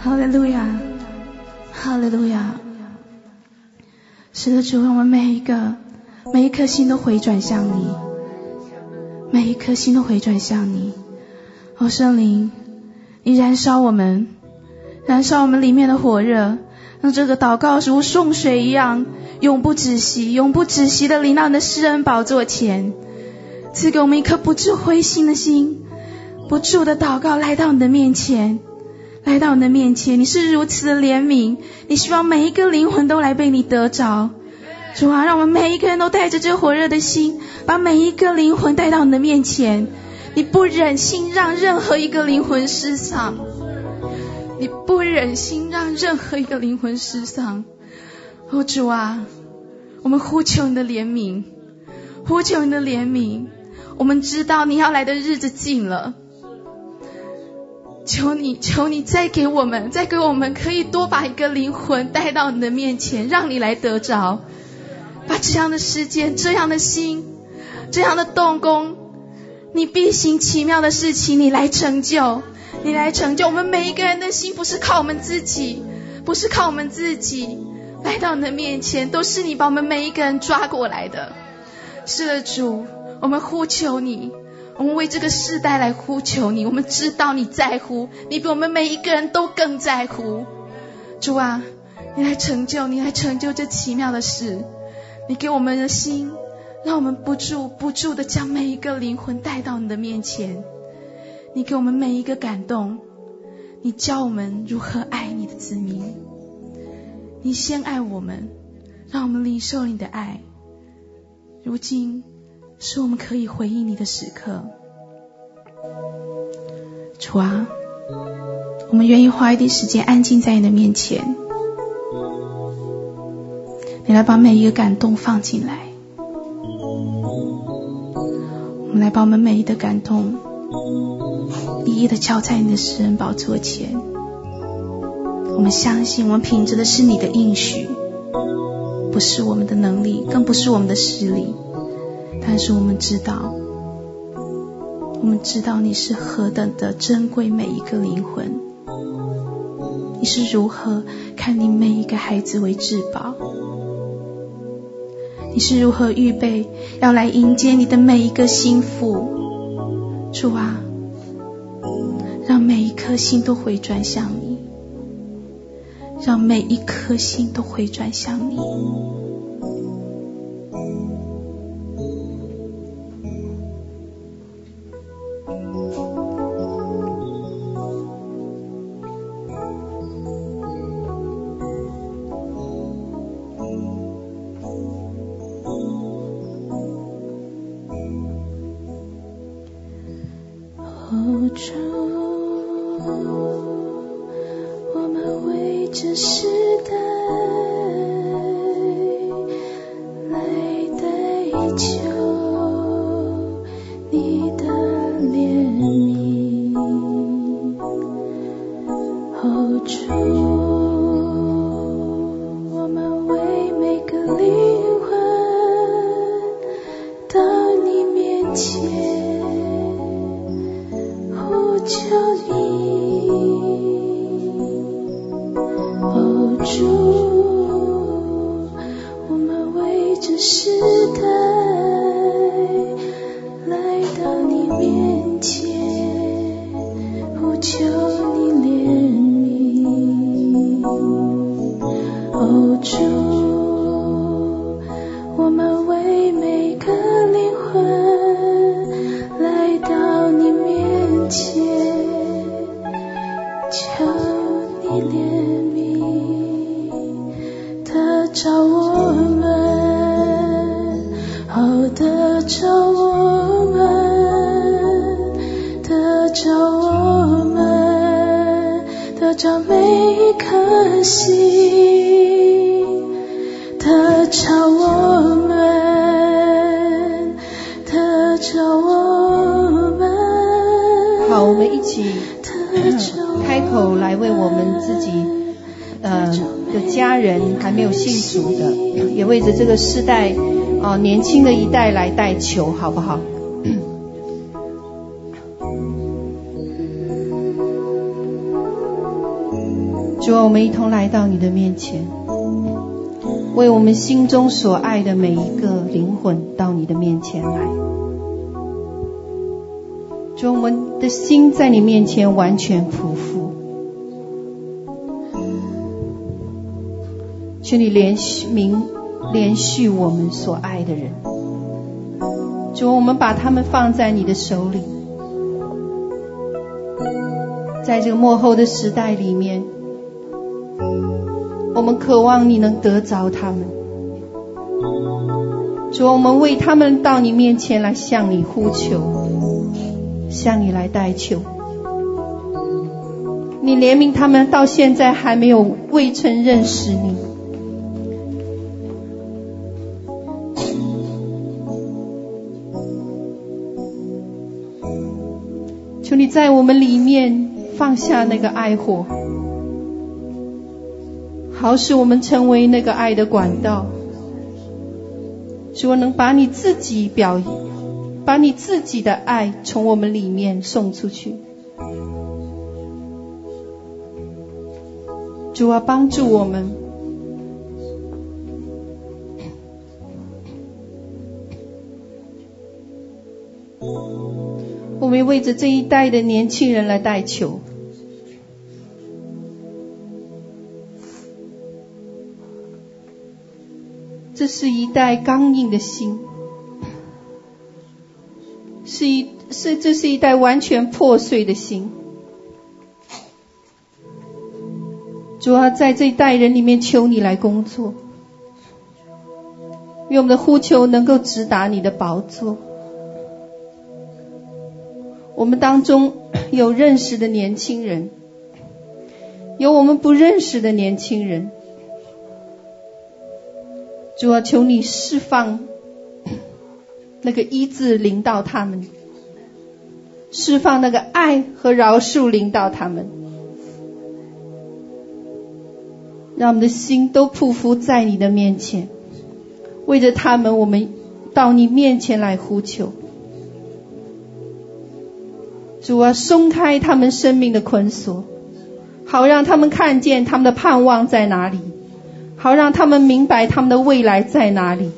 哈利路亚，哈利路亚。是的，主，我们每一个每一颗心都回转向你，每一颗心都回转向你。哦，圣灵，你燃烧我们，燃烧我们里面的火热，让这个祷告如送水一样，永不止息，永不止息的临到你的施恩宝座前，赐给我们一颗不致灰心的心，不住的祷告来到你的面前。来到你的面前，你是如此的怜悯，你希望每一个灵魂都来被你得着。主啊，让我们每一个人都带着这火热的心，把每一个灵魂带到你的面前。你不忍心让任何一个灵魂失丧，你不忍心让任何一个灵魂失丧。哦，主啊，我们呼求你的怜悯，呼求你的怜悯。我们知道你要来的日子近了。求你，求你再给我们，再给我们，可以多把一个灵魂带到你的面前，让你来得着，把这样的时间、这样的心、这样的动工，你必行奇妙的事情，你来成就，你来成就。我们每一个人的心，不是靠我们自己，不是靠我们自己来到你的面前，都是你把我们每一个人抓过来的。是的，主，我们呼求你。我们为这个世代来呼求你，我们知道你在乎，你比我们每一个人都更在乎。主啊，你来成就，你来成就这奇妙的事。你给我们的心，让我们不住不住的将每一个灵魂带到你的面前。你给我们每一个感动，你教我们如何爱你的子民。你先爱我们，让我们领受你的爱。如今。是我们可以回应你的时刻，主啊，我们愿意花一点时间安静在你的面前，你来把每一个感动放进来，我们来把我们每一个感动一一的交在你的施恩宝座前，我们相信我们凭着的是你的应许，不是我们的能力，更不是我们的实力。但是我们知道，我们知道你是何等的珍贵每一个灵魂，你是如何看你每一个孩子为至宝，你是如何预备要来迎接你的每一个心腹，主啊，让每一颗心都回转向你，让每一颗心都回转向你。个世代啊，年轻的一代来代求，好不好？主啊，我们一同来到你的面前，为我们心中所爱的每一个灵魂到你的面前来。主，我们的心在你面前完全匍匐，求你怜悯连续我们所爱的人。主，我们把他们放在你的手里，在这个末后的时代里面。我们渴望你能得着他们，主，我们为他们到你面前来向你呼求，向你来代求。你怜悯他们到现在还没有未曾认识你，在我们里面放下那个爱火。好使我们成为那个爱的管道，主我能把你自己表，把你自己的爱从我们里面送出去。主啊，帮助我们，为着这一代的年轻人来代求。这是一代刚硬的心，是一是这是一代完全破碎的心。主啊，在这一代人里面，求你来工作，愿我们的呼求能够直达你的宝座。我们当中有认识的年轻人，有我们不认识的年轻人。主啊，求你释放那个医治临到他们，释放那个爱和饶恕临到他们，让我们的心都匍匐在你的面前，为着他们，我们到你面前来呼求。主啊，松开他们生命的捆锁，好让他们看见他们的盼望在哪里。好让他们明白他们的未来在哪里。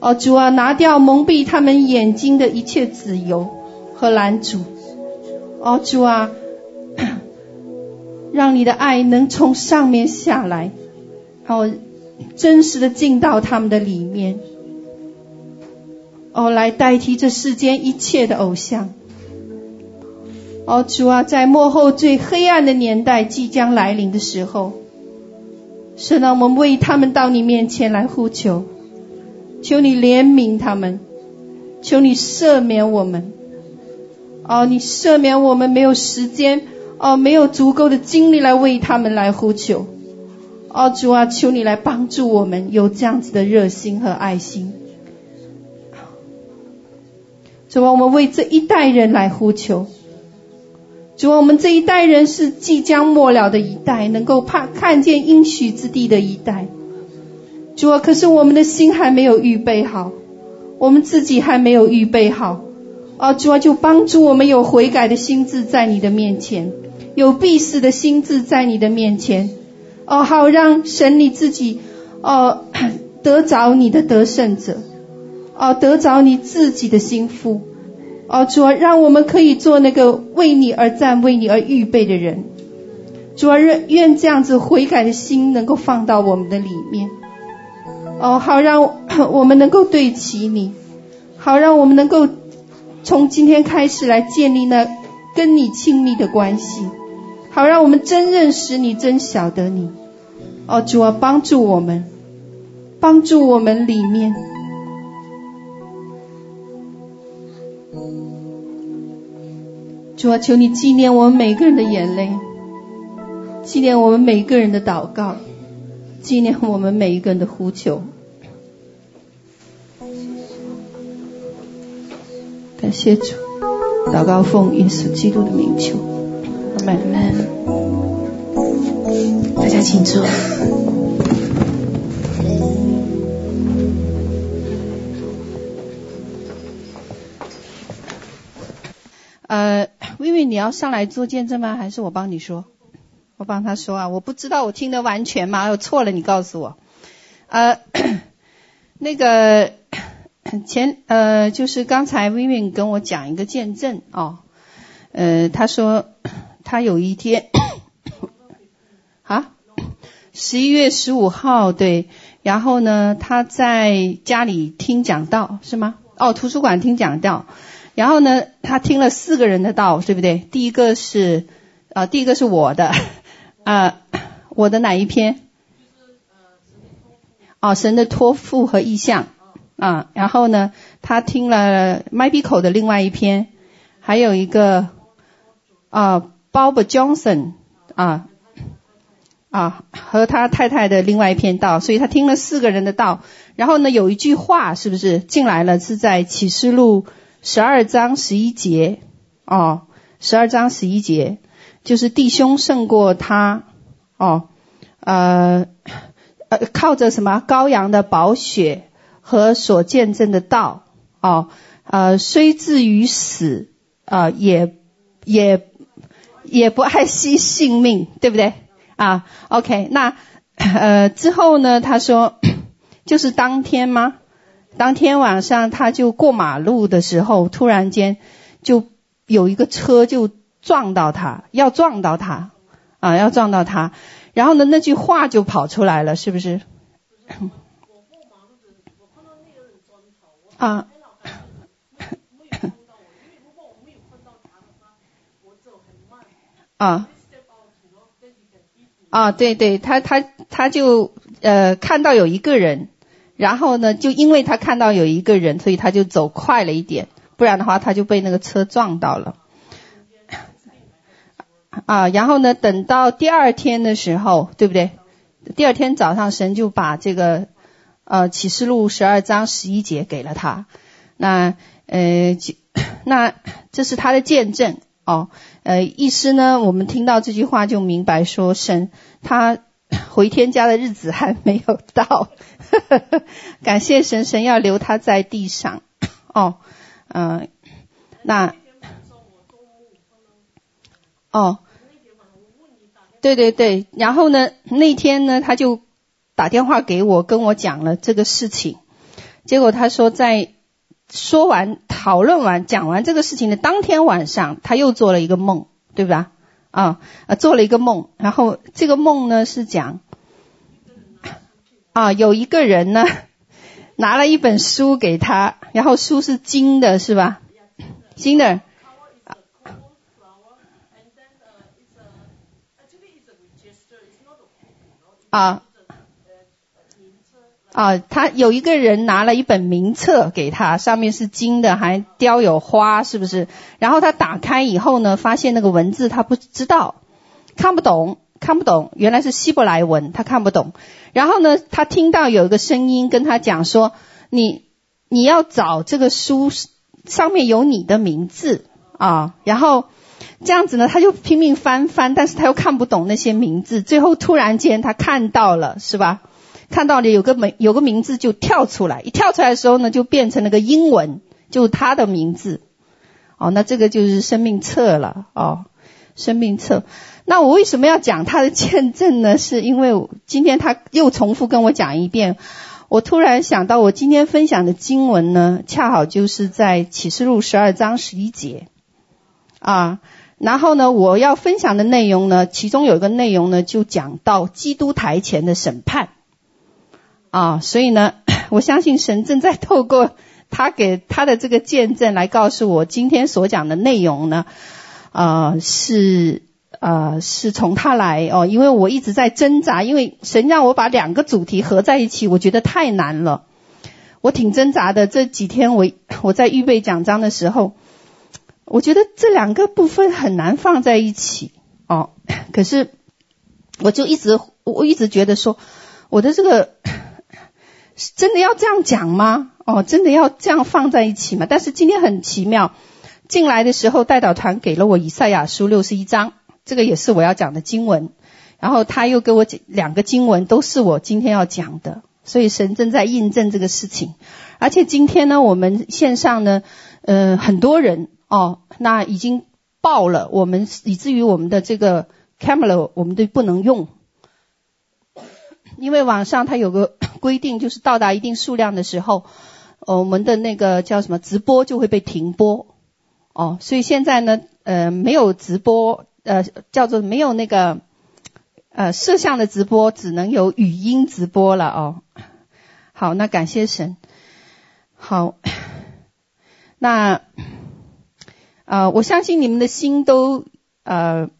哦，主啊，拿掉蒙蔽他们眼睛的一切自由和拦阻。哦，主啊，让你的爱能从上面下来，哦，真实的进到他们的里面。哦，来代替这世间一切的偶像。哦，主啊，在末后最黑暗的年代即将来临的时候。是让我们为他们到你面前来呼求，求你怜悯他们，求你赦免我们。哦，你赦免我们没有时间，哦，没有足够的精力来为他们来呼求。哦，主啊，求你来帮助我们有这样子的热心和爱心。主啊，我们为这一代人来呼求。主啊，我们这一代人是即将末了的一代，能够怕看见应许之地的一代。主啊，可是我们的心还没有预备好，我们自己还没有预备好。哦，主啊，就帮助我们有悔改的心志在你的面前，有必死的心志在你的面前。哦，好让神你自己，哦，得着你的得胜者，哦，得着你自己的心腹。哦，主啊，让我们可以做那个为你而战、为你而预备的人。主啊，愿愿这样子悔改的心能够放到我们的里面。哦，好让 我们能够对齐你，好让我们能够从今天开始来建立那跟你亲密的关系，好让我们真认识你、真晓得你。哦，主啊，帮助我们，帮助我们里面。主啊，求你纪念我们每个人的眼泪，纪念我们每个人的祷告，纪念我们每一个人的呼求。感谢主，祷告奉耶稣基督的名求，阿门。大家请坐。呃。薇薇，你要上来做见证吗？还是我帮你说？我帮他说啊，我不知道我听得完全吗？我错了，你告诉我。呃，那个 前呃，就是刚才 Vivian 跟我讲一个见证哦，呃，他说他有一天 啊，十一月十五号对，然后呢，他在家里听讲道是吗？哦，图书馆听讲道，然后呢，他听了四个人的道，对不对？第一个是啊、呃，第一个是我的啊、呃，我的哪一篇？哦，神的托付和意象啊，然后呢，他听了 Michael 的另外一篇，还有一个啊 Bob Johnson 啊啊和他太太的另外一篇道，所以他听了四个人的道。然后呢，有一句话是不是进来了？是在启示录十二章十一节哦，十二章十一节，就是弟兄胜过他哦，呃。呃，靠着什么羔羊的宝血和所见证的道，哦，呃，虽至于死，啊、呃，也也也不爱惜性命，对不对？啊，OK，那呃之后呢？他说，就是当天吗？当天晚上他就过马路的时候，突然间就有一个车就撞到他，要撞到他，啊，要撞到他。然后呢，那句话就跑出来了，是不是？啊 啊啊！对对，他他他就呃看到有一个人，然后呢，就因为他看到有一个人，所以他就走快了一点，不然的话他就被那个车撞到了。啊，然后呢，等到第二天的时候，对不对？第二天早上，神就把这个呃启示录十二章十一节给了他。那呃，那这是他的见证哦。呃，意思呢，我们听到这句话就明白说，神他 回天家的日子还没有到。感谢神，神要留他在地上。哦，嗯、那。哦，对对对，然后呢，那天呢，他就打电话给我，跟我讲了这个事情。结果他说，在说完、讨论完、讲完这个事情的当天晚上，他又做了一个梦，对吧？啊，做了一个梦，然后这个梦呢是讲，啊，有一个人呢 拿了一本书给他，然后书是金的，是吧？金的。啊啊，他有一个人拿了一本名册给他，上面是金的，还雕有花，是不是？然后他打开以后呢，发现那个文字他不知道，看不懂，看不懂，原来是希伯来文，他看不懂。然后呢，他听到有一个声音跟他讲说：“你你要找这个书，上面有你的名字啊。”然后。这样子呢，他就拼命翻翻，但是他又看不懂那些名字。最后突然间他看到了，是吧？看到了有个名有个名字就跳出来，一跳出来的时候呢，就变成了个英文，就是他的名字。哦，那这个就是生命册了哦，生命册。那我为什么要讲他的见证呢？是因为今天他又重复跟我讲一遍，我突然想到，我今天分享的经文呢，恰好就是在启示录十二章十一节啊。然后呢，我要分享的内容呢，其中有一个内容呢，就讲到基督台前的审判啊，所以呢，我相信神正在透过他给他的这个见证来告诉我，今天所讲的内容呢，啊是啊是从他来哦，因为我一直在挣扎，因为神让我把两个主题合在一起，我觉得太难了，我挺挣扎的。这几天我 我在预备讲章的时候。我觉得这两个部分很难放在一起哦，可是我就一直我一直觉得说，我的这个真的要这样讲吗？哦，真的要这样放在一起吗？但是今天很奇妙，进来的时候代祷团给了我以赛亚书六十一章，这个也是我要讲的经文，然后他又给我两个经文，都是我今天要讲的，所以神正在印证这个事情，而且今天呢，我们线上呢，呃，很多人。哦，那已经爆了，我们以至于我们的这个 camera 我们都不能用，因为网上它有个规定，就是到达一定数量的时候，我们的那个叫什么直播就会被停播。哦，所以现在呢，呃，没有直播，呃，叫做没有那个呃摄像的直播，只能有语音直播了哦。好，那感谢神。好，那呃，我相信你们的心都呃。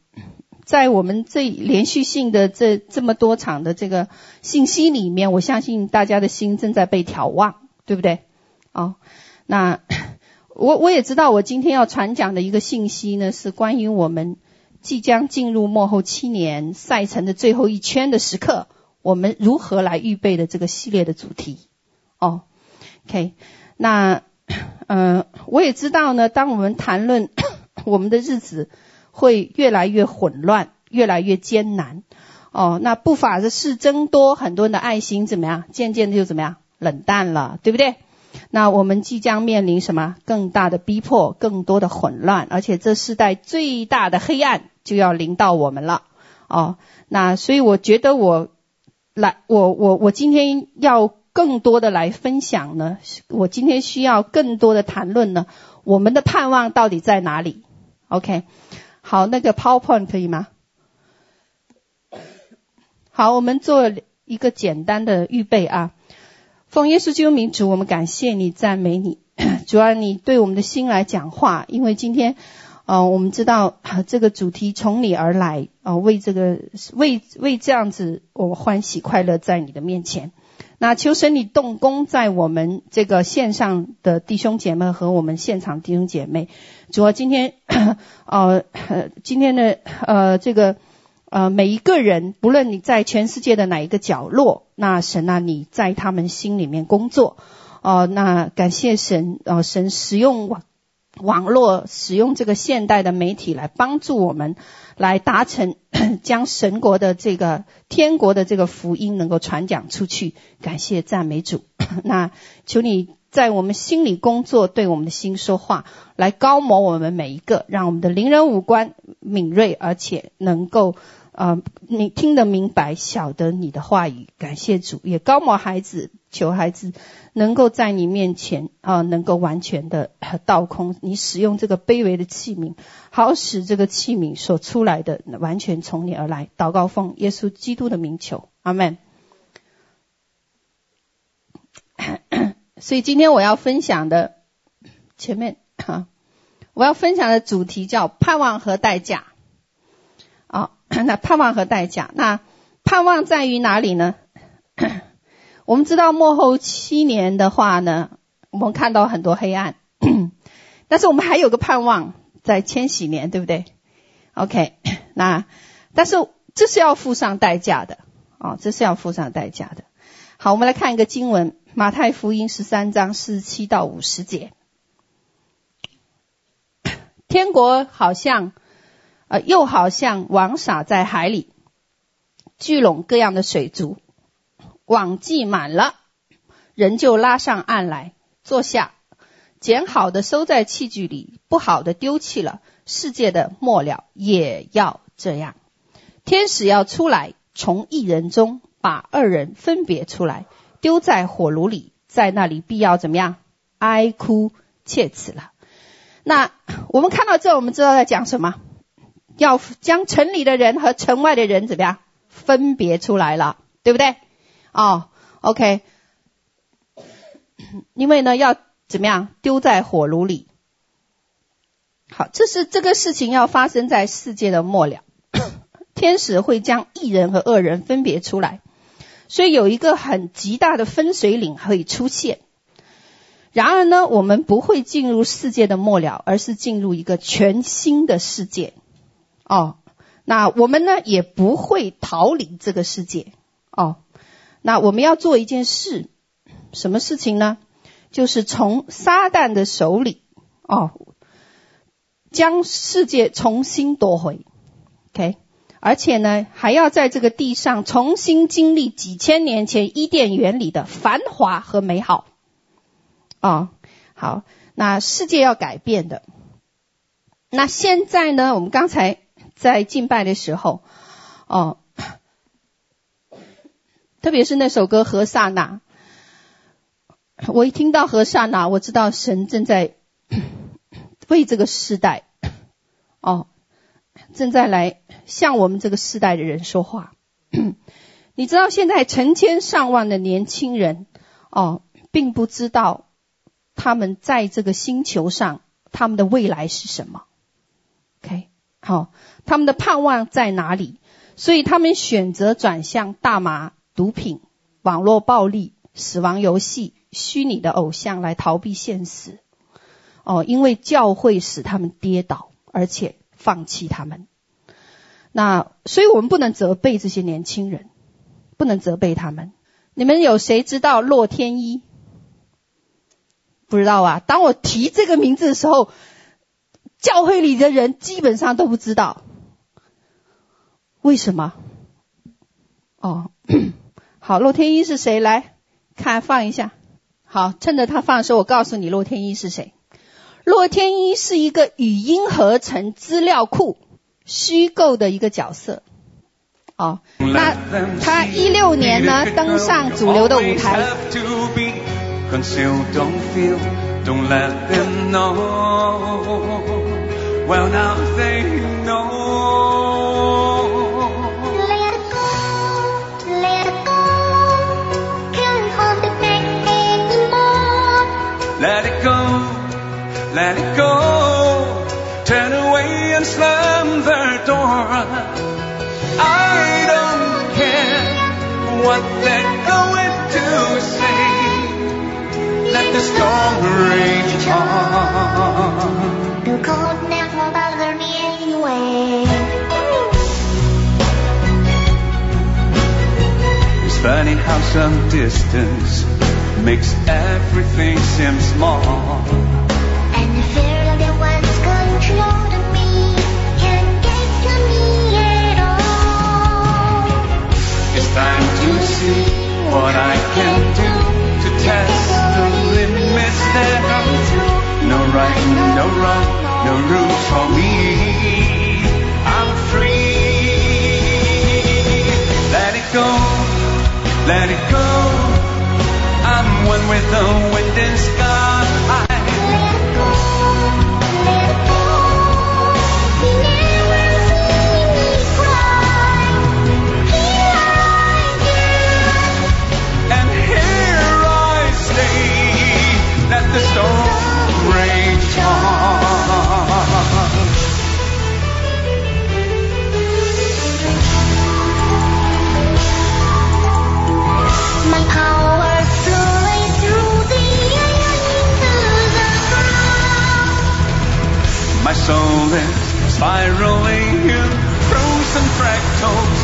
在我们这连续性的这这么多场的这个信息里面，我相信大家的心正在被眺望，对不对？哦，那 我我也知道，我今天要传讲的一个信息呢，是关于我们即将进入幕后七年赛程的最后一圈的时刻，我们如何来预备的这个系列的主题。哦，OK，那嗯、我也知道呢，当我们谈论 我们的日子。会越来越混乱，越来越艰难。哦，那不法的事增多，很多人的爱心怎么样？渐渐的就怎么样？冷淡了，对不对？那我们即将面临什么？更大的逼迫，更多的混乱，而且这世代最大的黑暗就要临到我们了。哦，那所以我觉得我来，我我我今天要更多的来分享呢。我今天需要更多的谈论呢。我们的盼望到底在哪里？OK。好，那个 PowerPoint 可以吗？好，我们做一个简单的预备啊。奉耶稣基督名主，我们感谢你，赞美你。主要你对我们的心来讲话，因为今天，呃，我们知道这个主题从你而来啊，为这个为为这样子，我们欢喜快乐在你的面前。那求神你动工在我们这个线上的弟兄姐妹和我们现场弟兄姐妹。主要今天，呃，今天的呃这个呃每一个人，不论你在全世界的哪一个角落，那神啊你在他们心里面工作。哦、那感谢神，哦、神使用网网络，使用这个现代的媒体来帮助我们。来达成 将神国的这个天国的这个福音能够传讲出去，感谢赞美主。那求你在我们心里工作，对我们的心说话，来膏抹我们每一个，让我们的灵人五官敏锐，而且能够呃你听得明白，晓得你的话语。感谢主，也膏抹孩子，求孩子。能够在你面前啊，能够完全的倒空。你使用这个卑微的器皿，好使这个器皿所出来的完全从你而来。祷告奉耶稣基督的名求，阿门。所以今天我要分享的前面哈，我要分享的主题叫盼望和代价。那盼望和代价，那盼望在于哪里呢？我们知道末后七年的话呢，我们看到很多黑暗，但是我们还有个盼望在千禧年，对不对？OK，那但是这是要付上代价的哦，这是要付上代价的。好，我们来看一个经文，马太福音十三章四十七到五十节，天国好像呃，又好像网撒在海里，聚拢各样的水族。网系满了，人就拉上岸来，坐下，捡好的收在器具里，不好的丢弃了。世界的末了也要这样。天使要出来，从一人中把二人分别出来，丢在火炉里，在那里必要怎么样？哀哭切齿了。那我们看到这，我们知道在讲什么？要将城里的人和城外的人怎么样？分别出来了，对不对？哦，OK，因为呢，要怎么样丢在火炉里？好，这是这个事情要发生在世界的末了，天使会将义人和恶人分别出来，所以有一个很极大的分水岭会出现。然而呢，我们不会进入世界的末了，而是进入一个全新的世界。哦，那我们呢也不会逃离这个世界。哦。那我们要做一件事，什么事情呢？就是从撒旦的手里哦，将世界重新夺回，OK，而且呢，还要在这个地上重新经历几千年前伊甸园里的繁华和美好。哦，好，那世界要改变的。那现在呢，我们刚才在敬拜的时候，哦，特别是那首歌《何刹那》，我一听到《何刹那》，我知道神正在 为这个世代，哦，正在来向我们这个世代的人说话。你知道现在成千上万的年轻人，哦，并不知道他们在这个星球上，他们的未来是什么？OK。好，他们的盼望在哪里？所以他们选择转向大麻、毒品、网络暴力、死亡游戏、虚拟的偶像来逃避现实。哦，因为教会使他们跌倒，而且放弃他们。那所以我们不能责备这些年轻人，不能责备他们。你们有谁知道洛天依？不知道啊。当我提这个名字的时候。教会里的人基本上都不知道，为什么？哦，好，洛天依是谁？来看，放一下。好，趁着他放的时候，我告诉你，洛天依是谁？洛天依是一个语音合成资料库，虚构的一个角色。哦，那他一六年呢登上主流的舞台。Well, now they know. Let it go. Let it go Can't hold back anymore. Let it go, let it go. Turn away and slam the door. I don't care what they're going to say. Let the storm rage on. It's funny how some distance makes everything seem small. And the fear of the one's controlling me can't get to me at all. It's time to see what I can do to test the limits there. No right, no wrong no rules for me. Go, let it go. I'm one with the wind and sky. Let it go, My soul is spiraling in frozen fractals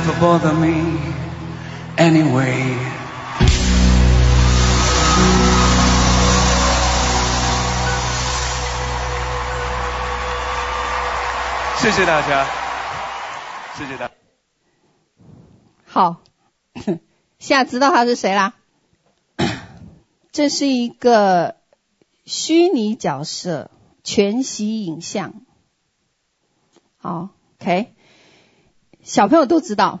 never bother me anyway. 谢谢大家，谢谢大家。好，现在知道他是谁啦？这是一个虚拟角色，全息影像。好，OK，小朋友都知道，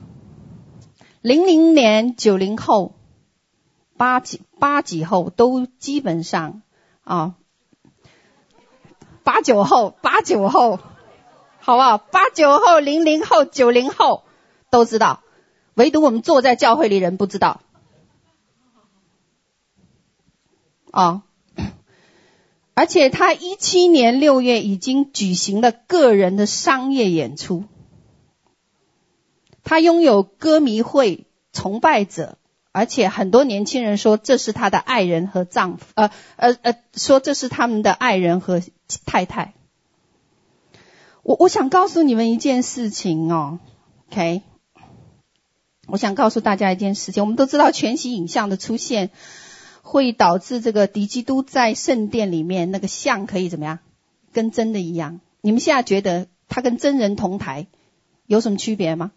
零零年、九零后、八几八几后都基本上啊，八九后、八九后，好不好？八九后、零零后、九零后都知道，唯独我们坐在教会里人不知道。啊、而且他一七年六月已经举行了个人的商业演出。他拥有歌迷会、崇拜者，而且很多年轻人说这是他的爱人和丈夫，呃呃呃，说这是他们的爱人和太太。我我想告诉你们一件事情哦，OK，我想告诉大家一件事情，我们都知道全息影像的出现会导致这个敌基督在圣殿里面那个像可以怎么样，跟真的一样。你们现在觉得他跟真人同台有什么区别吗？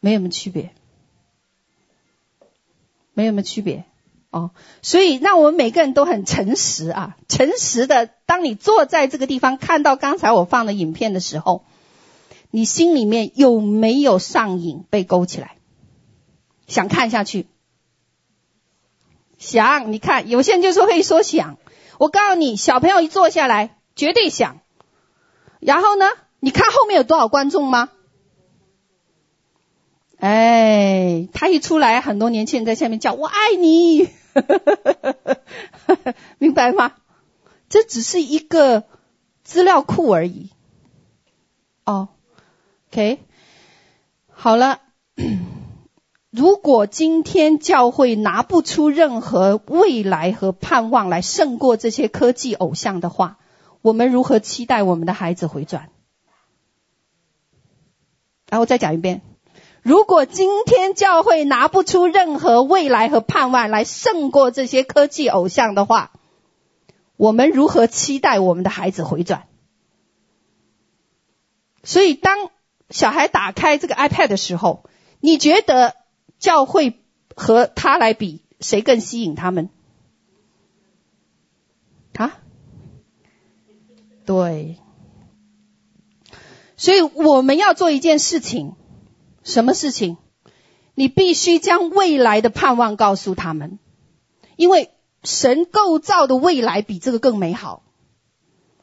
没有什么区别，没有什么区别哦。所以，让我们每个人都很诚实啊，诚实的。当你坐在这个地方，看到刚才我放的影片的时候，你心里面有没有上瘾被勾起来，想看下去？想，你看，有些人就是会说想。我告诉你，小朋友一坐下来，绝对想。然后呢，你看后面有多少观众吗？哎，他一出来，很多年轻人在下面叫“我爱你”，明白吗？这只是一个资料库而已。哦，OK，好了。如果今天教会拿不出任何未来和盼望来胜过这些科技偶像的话，我们如何期待我们的孩子回转？然后再讲一遍。如果今天教会拿不出任何未来和盼望来胜过这些科技偶像的话，我们如何期待我们的孩子回转？所以，当小孩打开这个 iPad 的时候，你觉得教会和他来比，谁更吸引他们？啊？对。所以我们要做一件事情。什么事情？你必须将未来的盼望告诉他们，因为神构造的未来比这个更美好。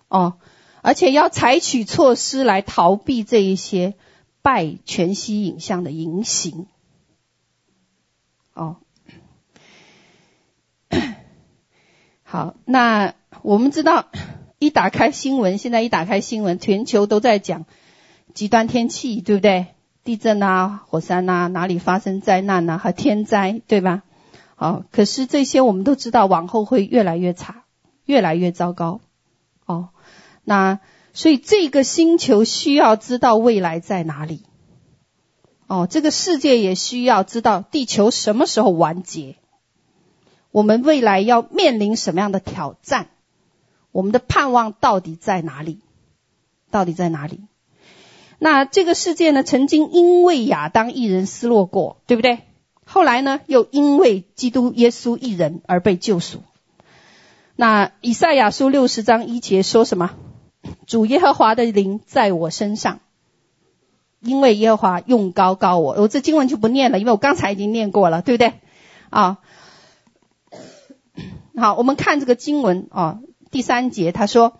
哦，而且要采取措施来逃避这一些拜全息影像的淫行。哦，好，那我们知道，一打开新闻，现在一打开新闻，全球都在讲极端天气，对不对？地震啊，火山啊，哪里发生灾难啊，和天灾，对吧？哦，可是这些我们都知道，往后会越来越差，越来越糟糕。哦，那所以这个星球需要知道未来在哪里。哦，这个世界也需要知道地球什么时候完结，我们未来要面临什么样的挑战，我们的盼望到底在哪里？到底在哪里？那这个世界呢，曾经因为亚当一人失落过，对不对？后来呢，又因为基督耶稣一人而被救赎。那以赛亚书六十章一节说什么？主耶和华的灵在我身上，因为耶和华用膏膏我。我这经文就不念了，因为我刚才已经念过了，对不对？啊，好，我们看这个经文啊，第三节他说。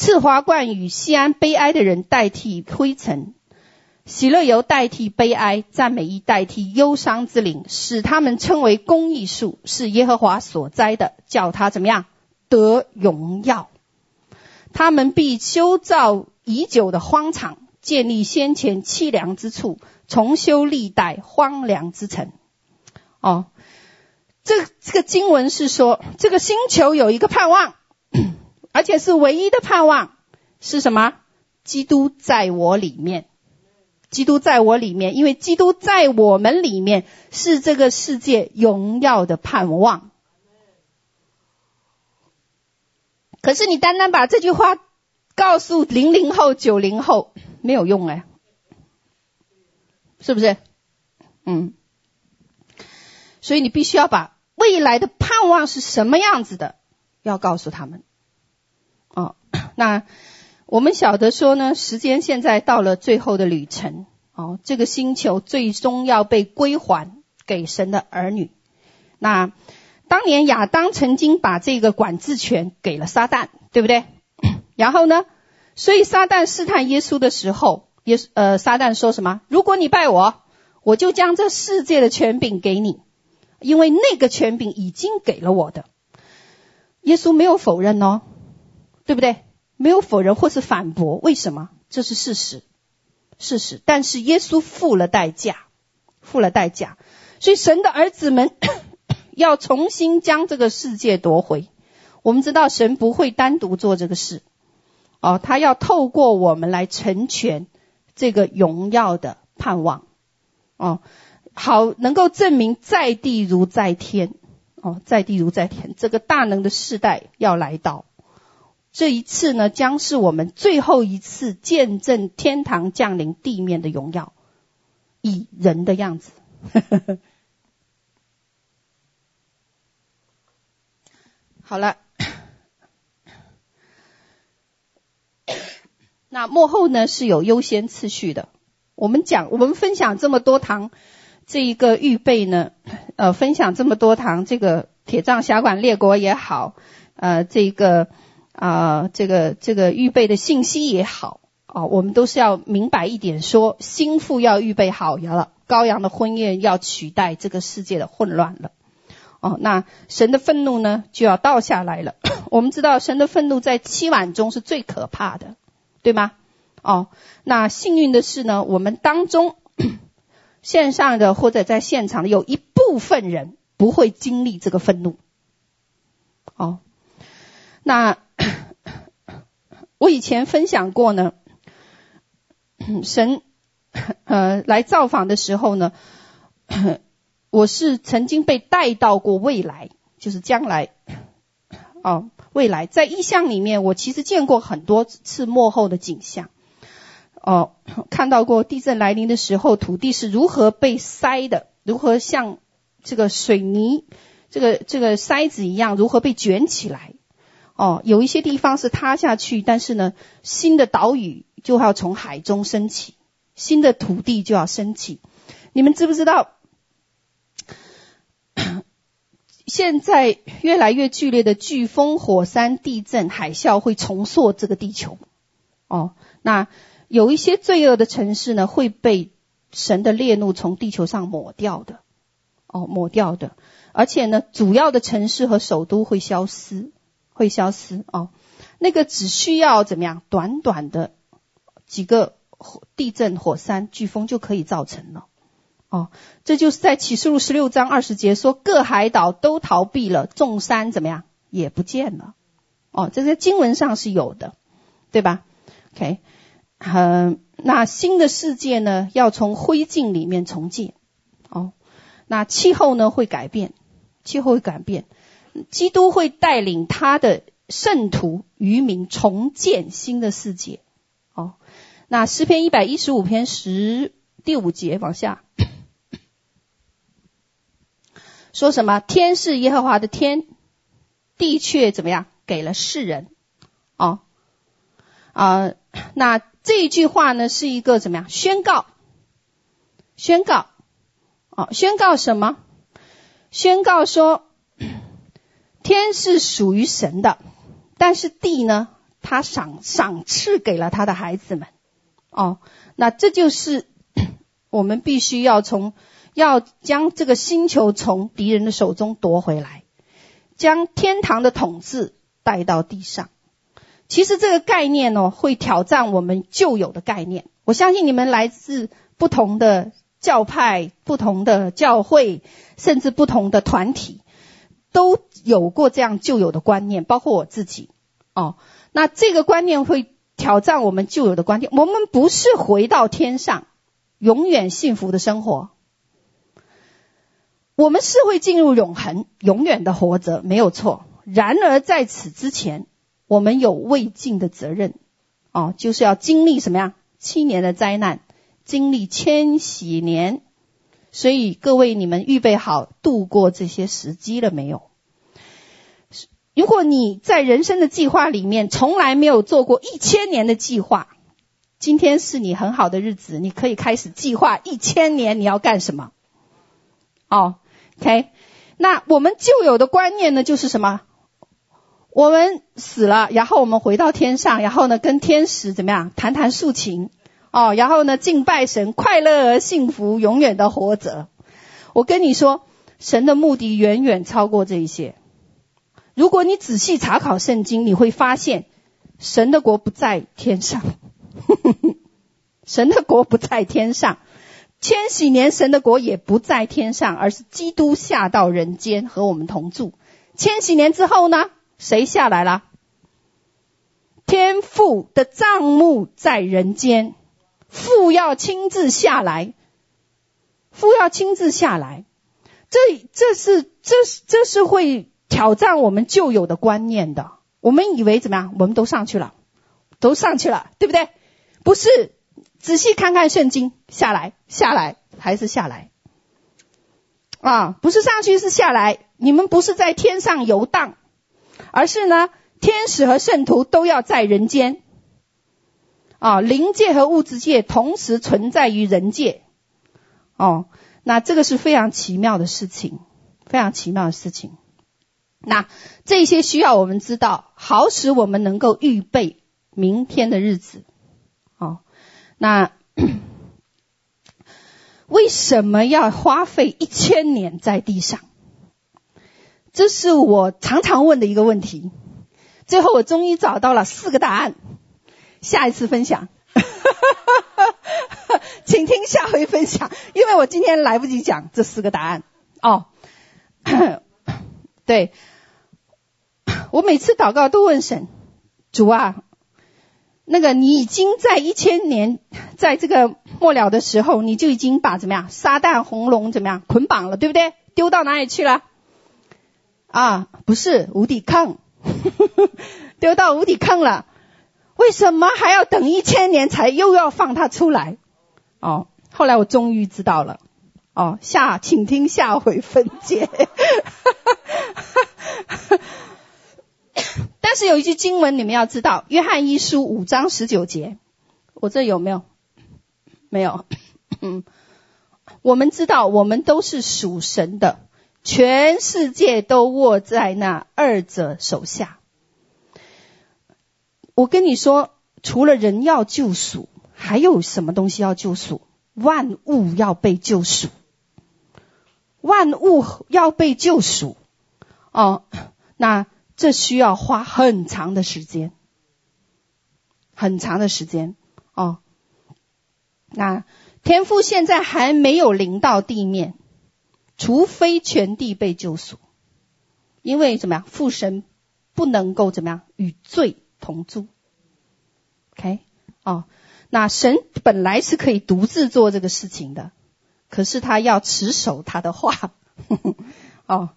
赐华冠与西安悲哀的人代替灰尘，喜乐油代替悲哀，赞美衣代替忧伤之灵，使他们称为公义树，是耶和华所栽的，叫他怎么样得荣耀。他们必修造已久的荒场，建立先前凄凉之处，重修历代荒凉之城。哦，这这个经文是说，这个星球有一个盼望。而且是唯一的盼望是什么？基督在我里面，基督在我里面，因为基督在我们里面是这个世界荣耀的盼望。可是你单单把这句话告诉零零后、九零后没有用哎，是不是？嗯，所以你必须要把未来的盼望是什么样子的，要告诉他们。那我们晓得说呢，时间现在到了最后的旅程。哦，这个星球最终要被归还给神的儿女。那当年亚当曾经把这个管制权给了撒旦，对不对？然后呢，所以撒旦试探耶稣的时候，耶稣呃，撒旦说什么？如果你拜我，我就将这世界的权柄给你，因为那个权柄已经给了我的。耶稣没有否认哦，对不对？没有否认或是反驳，为什么？这是事实，事实。但是耶稣付了代价，付了代价，所以神的儿子们 要重新将这个世界夺回。我们知道神不会单独做这个事，哦，他要透过我们来成全这个荣耀的盼望，哦，好能够证明在地如在天，哦，在地如在天，这个大能的世代要来到。这一次呢，将是我们最后一次见证天堂降临地面的荣耀，以人的样子。好了。那幕后呢，是有优先次序的。我们讲，我们分享这么多堂这一个预备呢，呃，分享这么多堂这个铁杖辖管列国也好，呃，这个啊、这个这个预备的信息也好，啊、我们都是要明白一点说，说新妇要预备好了，羔羊的婚宴要取代这个世界的混乱了。哦，那神的愤怒呢，就要倒下来了。我们知道，神的愤怒在七晚中是最可怕的。对吗？哦，那幸运的是呢，我们当中 线上的或者在现场的有一部分人不会经历这个愤怒。哦，那我以前分享过呢，神 呃来造访的时候呢，我是曾经被带到过未来，就是将来，哦。未来在意象里面，我其实见过很多次幕后的景象。哦，看到过地震来临的时候，土地是如何被塞的，如何像这个水泥、这个这个筛子一样，如何被卷起来。哦，有一些地方是塌下去，但是呢，新的岛屿就要从海中升起，新的土地就要升起。你们知不知道？现在越来越剧烈的飓风、火山、地震、海啸会重塑这个地球。哦，那有一些罪恶的城市呢，会被神的烈怒从地球上抹掉的。哦，抹掉的。而且呢，主要的城市和首都会消失，会消失。哦，那个只需要怎么样？短短的几个地震、火山、飓风就可以造成了。哦，这就是在启示录十六章二十节说，各海岛都逃避了，众山怎么样也不见了。哦，这在经文上是有的，对吧？OK，嗯，那新的世界呢，要从灰烬里面重建。哦，那气候呢会改变，气候会改变，基督会带领他的圣徒渔民重建新的世界。哦，那诗篇一百一十五篇十第五节往下。说什么？天是耶和华的天，地却怎么样？给了世人。哦，啊、那这一句话呢，是一个怎么样？宣告，宣告，哦，宣告什么？宣告说，天是属于神的，但是地呢，他赏赏赐给了他的孩子们。哦，那这就是 我们必须要从。要将这个星球从敌人的手中夺回来，将天堂的统治带到地上。其实这个概念呢，会挑战我们旧有的概念。我相信你们来自不同的教派、不同的教会，甚至不同的团体，都有过这样旧有的观念，包括我自己。哦，那这个观念会挑战我们旧有的观念。我们不是回到天上，永远幸福的生活。我们是会进入永恒，永远的活着，没有错。然而在此之前，我们有未尽的责任，哦，就是要经历什么呀？七年的灾难，经历千禧年。所以各位，你们预备好度过这些时机了没有？如果你在人生的计划里面从来没有做过一千年的计划，今天是你很好的日子，你可以开始计划一千年你要干什么。哦。OK，那我们旧有的观念呢，就是什么？我们死了，然后我们回到天上，然后呢，跟天使怎么样谈谈诉情哦，然后呢，敬拜神，快乐而幸福，永远的活着。我跟你说，神的目的远远超过这一些。如果你仔细查考圣经，你会发现，神的国不在天上，神的国不在天上，千禧年神的国也不在天上，而是基督下到人间和我们同住。千禧年之后呢？谁下来了？天父的帐幕在人间，父要亲自下来，父要亲自下来。这这是这是这是会挑战我们旧有的观念的。我们以为怎么样？我们都上去了，都上去了，对不对？不是，仔细看看圣经，下来，下来，还是下来。啊，不是上去，是下来。你们不是在天上游荡，而是呢，天使和圣徒都要在人间。啊，灵界和物质界同时存在于人界。哦。那这个是非常奇妙的事情，非常奇妙的事情。那这些需要我们知道，好使我们能够预备明天的日子。哦，那 为什么要花费一千年在地上？这是我常常问的一个问题。最后我终于找到了四个答案，下一次分享。请听下回分享，因为我今天来不及讲这四个答案哦。对，我每次祷告都问神，主啊，那个你已经在一千年，在这个末了的时候，你就已经把怎么样撒旦红龙怎么样捆绑了，对不对？丢到哪里去了？啊，不是无底坑，丢到无底坑了。为什么还要等一千年才又要放他出来？哦，后来我终于知道了。哦，下，请听下回分解。但是有一句经文你们要知道，《约翰一书》五章十九节，我这有没有？没有。嗯，我们知道，我们都是属神的，全世界都握在那二者手下。我跟你说，除了人要救赎，还有什么东西要救赎？万物要被救赎，万物要被救赎。哦，那这需要花很长的时间，很长的时间。哦，那天父现在还没有临到地面，除非全地被救赎，因为怎么样？父神不能够怎么样与罪。同住，OK，哦，那神本来是可以独自做这个事情的，可是他要持守他的话，呵 呵哦，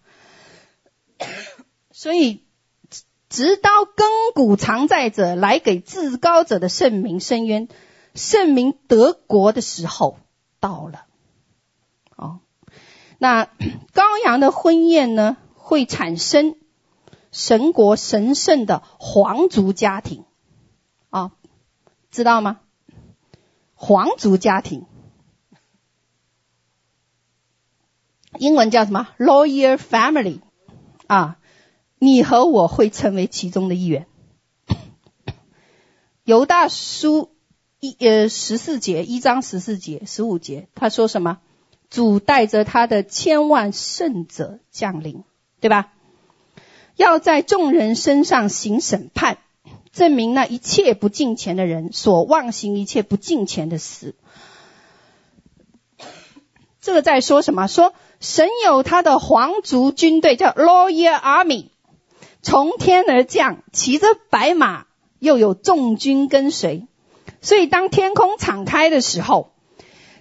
所以直到亘古常在者来给至高者的圣名伸冤，圣民得国的时候到了，哦，那羔羊的婚宴呢会产生。神国神圣的皇族家庭，啊、哦，知道吗？皇族家庭，英文叫什么？Lawyer Family，啊，你和我会成为其中的一员。犹大书一呃十四节，一章十四节十五节，他说什么？主带着他的千万圣者降临，对吧？要在众人身上行审判，证明那一切不敬虔的人所妄行一切不敬虔的事。这个在说什么？说神有他的皇族军队，叫 Royal Army，从天而降，骑着白马，又有众军跟随。所以当天空敞开的时候，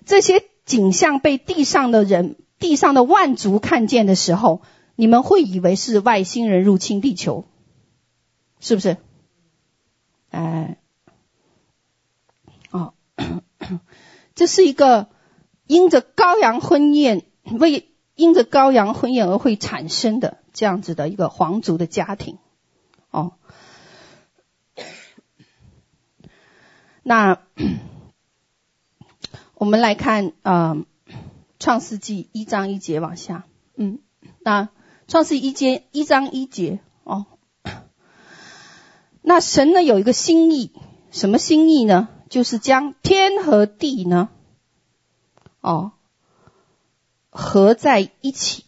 这些景象被地上的人、地上的万族看见的时候。你们会以为是外星人入侵地球，是不是？哎，哦，这是一个因着羔羊婚宴为因着羔羊婚宴而会产生的这样子的一个皇族的家庭，哦。那我们来看啊，呃《创世纪》一章一节往下，嗯，那。创世一节一章一节哦，那神呢有一个心意，什么心意呢？就是将天和地呢，哦，合在一起，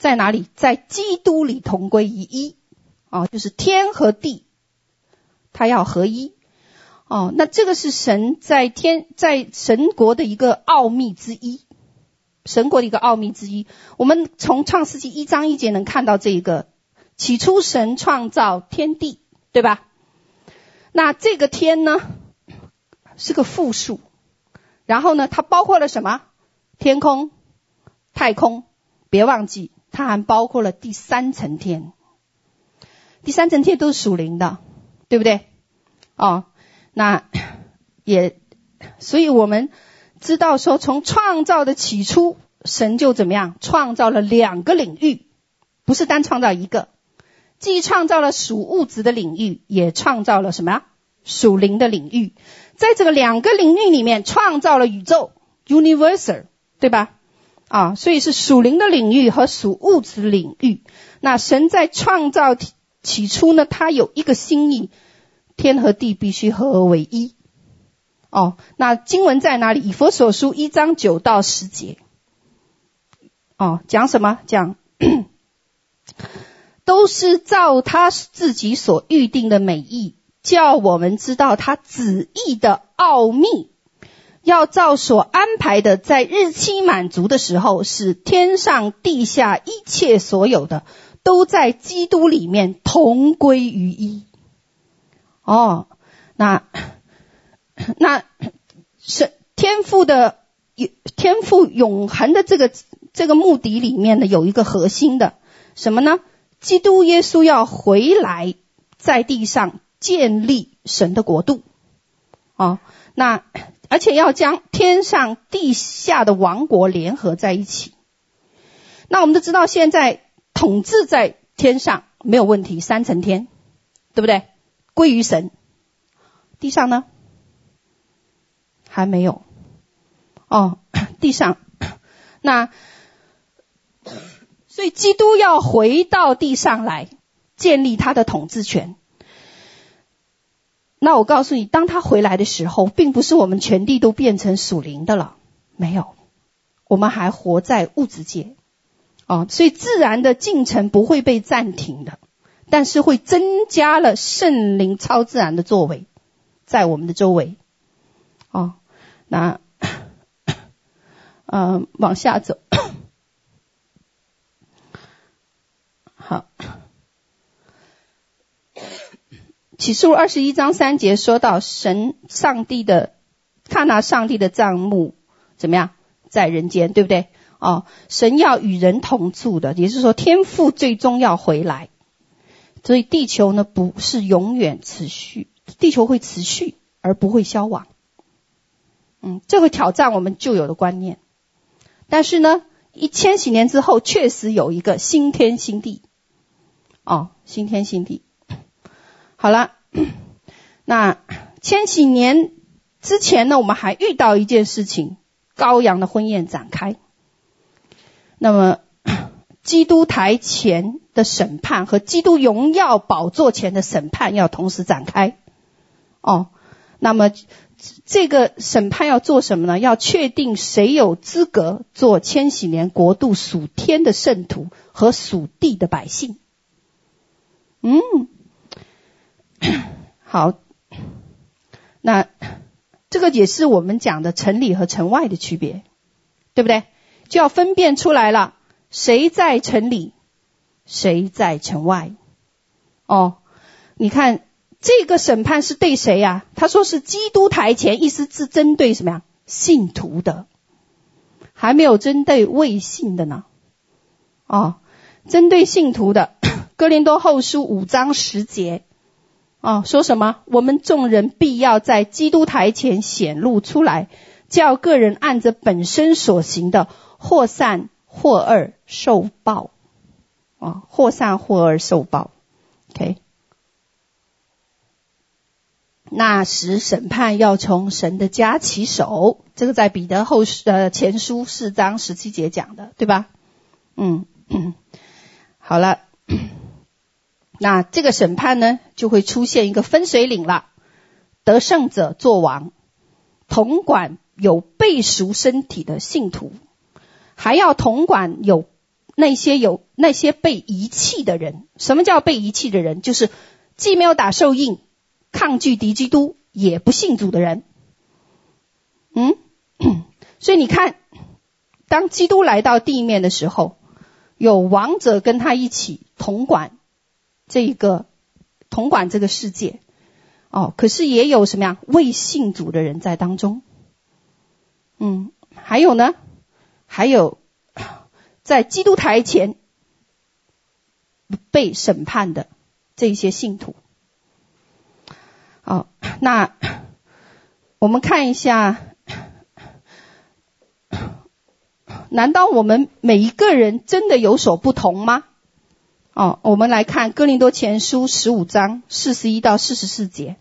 在哪里？在基督里同归于一。哦，就是天和地，它要合一。哦，那这个是神在天在神国的一个奥秘之一，神国的一个奥秘之一。我们从创世纪一章一节能看到这一个，起初神创造天地，对吧？那这个天呢，是个复数，然后呢，它包括了什么？天空、太空，别忘记，它还包括了第三层天。第三层天都是属灵的，对不对？哦。那也，所以我们知道说，从创造的起初，神就怎么样创造了两个领域，不是单创造一个，既创造了属物质的领域，也创造了什么呀？属灵的领域。在这个两个领域里面，创造了宇宙 （universal），对吧？啊，所以是属灵的领域和属物质领域。那神在创造起初呢，他有一个心意。天和地必须合而为一。哦，那经文在哪里？以佛所书一章九到十节。哦，讲什么？讲 都是照他自己所预定的美意，叫我们知道他旨意的奥秘，要照所安排的，在日期满足的时候，使天上地下一切所有的，都在基督里面同归于一。哦，那那是天赋的天赋永恒的这个这个目的里面呢，有一个核心的什么呢？基督耶稣要回来，在地上建立神的国度。哦，那而且要将天上地下的王国联合在一起。那我们都知道，现在统治在天上没有问题，三层天，对不对？归于神，地上呢？还没有。哦，地上，那所以基督要回到地上来建立他的统治权。那我告诉你，当他回来的时候，并不是我们全地都变成属灵的了，没有，我们还活在物质界。哦，所以自然的进程不会被暂停的。但是会增加了圣灵超自然的作为，在我们的周围。哦，那，嗯、往下走。好，启示录二十一章三节说到神上帝的，看哪上帝的帐目怎么样，在人间，对不对？哦，神要与人同住的，也就是说天父最终要回来。所以地球呢，不是永远持续，地球会持续而不会消亡。嗯，这会挑战我们旧有的观念。但是呢，一千禧年之后，确实有一个新天新地。哦，新天新地。好了，那千禧年之前呢，我们还遇到一件事情：羔羊的婚宴展开。那么。基督台前的审判和基督荣耀宝座前的审判要同时展开。哦，那么这个审判要做什么呢？要确定谁有资格做千禧年国度属天的圣徒和属地的百姓。嗯，好，那这个也是我们讲的城里和城外的区别，对不对？就要分辨出来了。谁在城里，谁在城外？哦，你看这个审判是对谁呀？他说是基督台前，意思是针对什么呀？信徒的，还没有针对未信的呢。哦，针对信徒的，哥林多后书五章十节，哦，说什么？我们众人必要在基督台前显露出来，叫个人按着本身所行的，或善。或恶受报，啊，或善或恶受报，OK。那时审判要从神的家起手，这个在彼得后呃前书四章十七节讲的，对吧？嗯嗯，好了，那这个审判呢，就会出现一个分水岭了，得胜者作王，统管有被赎身体的信徒。还要统管有那些有那些被遗弃的人。什么叫被遗弃的人？就是既没有打受印、抗拒敌基督、也不信主的人。嗯，所以你看，当基督来到地面的时候，有王者跟他一起统管这一个统管这个世界。哦，可是也有什么呀未信主的人在当中。嗯，还有呢，还有。在基督台前被审判的这些信徒，好，那我们看一下，难道我们每一个人真的有所不同吗？哦，我们来看哥林多前书十五章四十一到四十四节：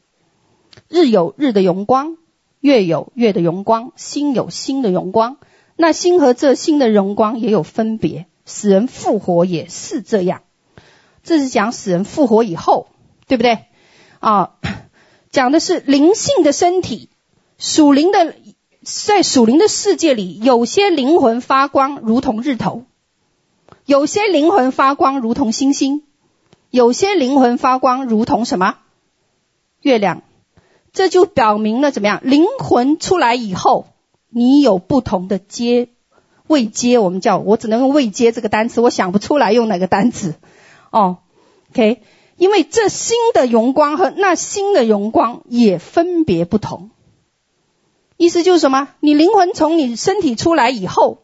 日有日的荣光，月有月的荣光，星有星的荣光。那星和这星的荣光也有分别，使人复活也是这样。这是讲死人复活以后，对不对？啊，讲的是灵性的身体，属灵的，在属灵的世界里，有些灵魂发光如同日头，有些灵魂发光如同星星，有些灵魂发光如同什么？月亮。这就表明了怎么样？灵魂出来以后。你有不同的阶位阶，我们叫我只能用位阶这个单词，我想不出来用哪个单词哦。OK，因为这新的荣光和那新的荣光也分别不同。意思就是什么？你灵魂从你身体出来以后，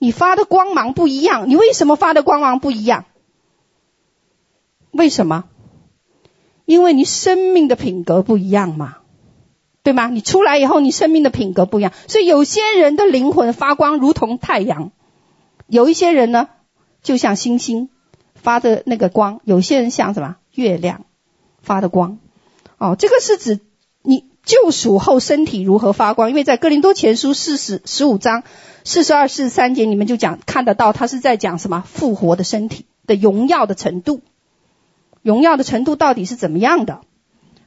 你发的光芒不一样。你为什么发的光芒不一样？为什么？因为你生命的品格不一样嘛。对吗？你出来以后，你生命的品格不一样，所以有些人的灵魂发光如同太阳，有一些人呢，就像星星发的那个光，有些人像什么？月亮发的光。哦，这个是指你救赎后身体如何发光，因为在哥林多前书四十十五章四十二、四十三节，你们就讲看得到，他是在讲什么？复活的身体的荣耀的程度，荣耀的程度到底是怎么样的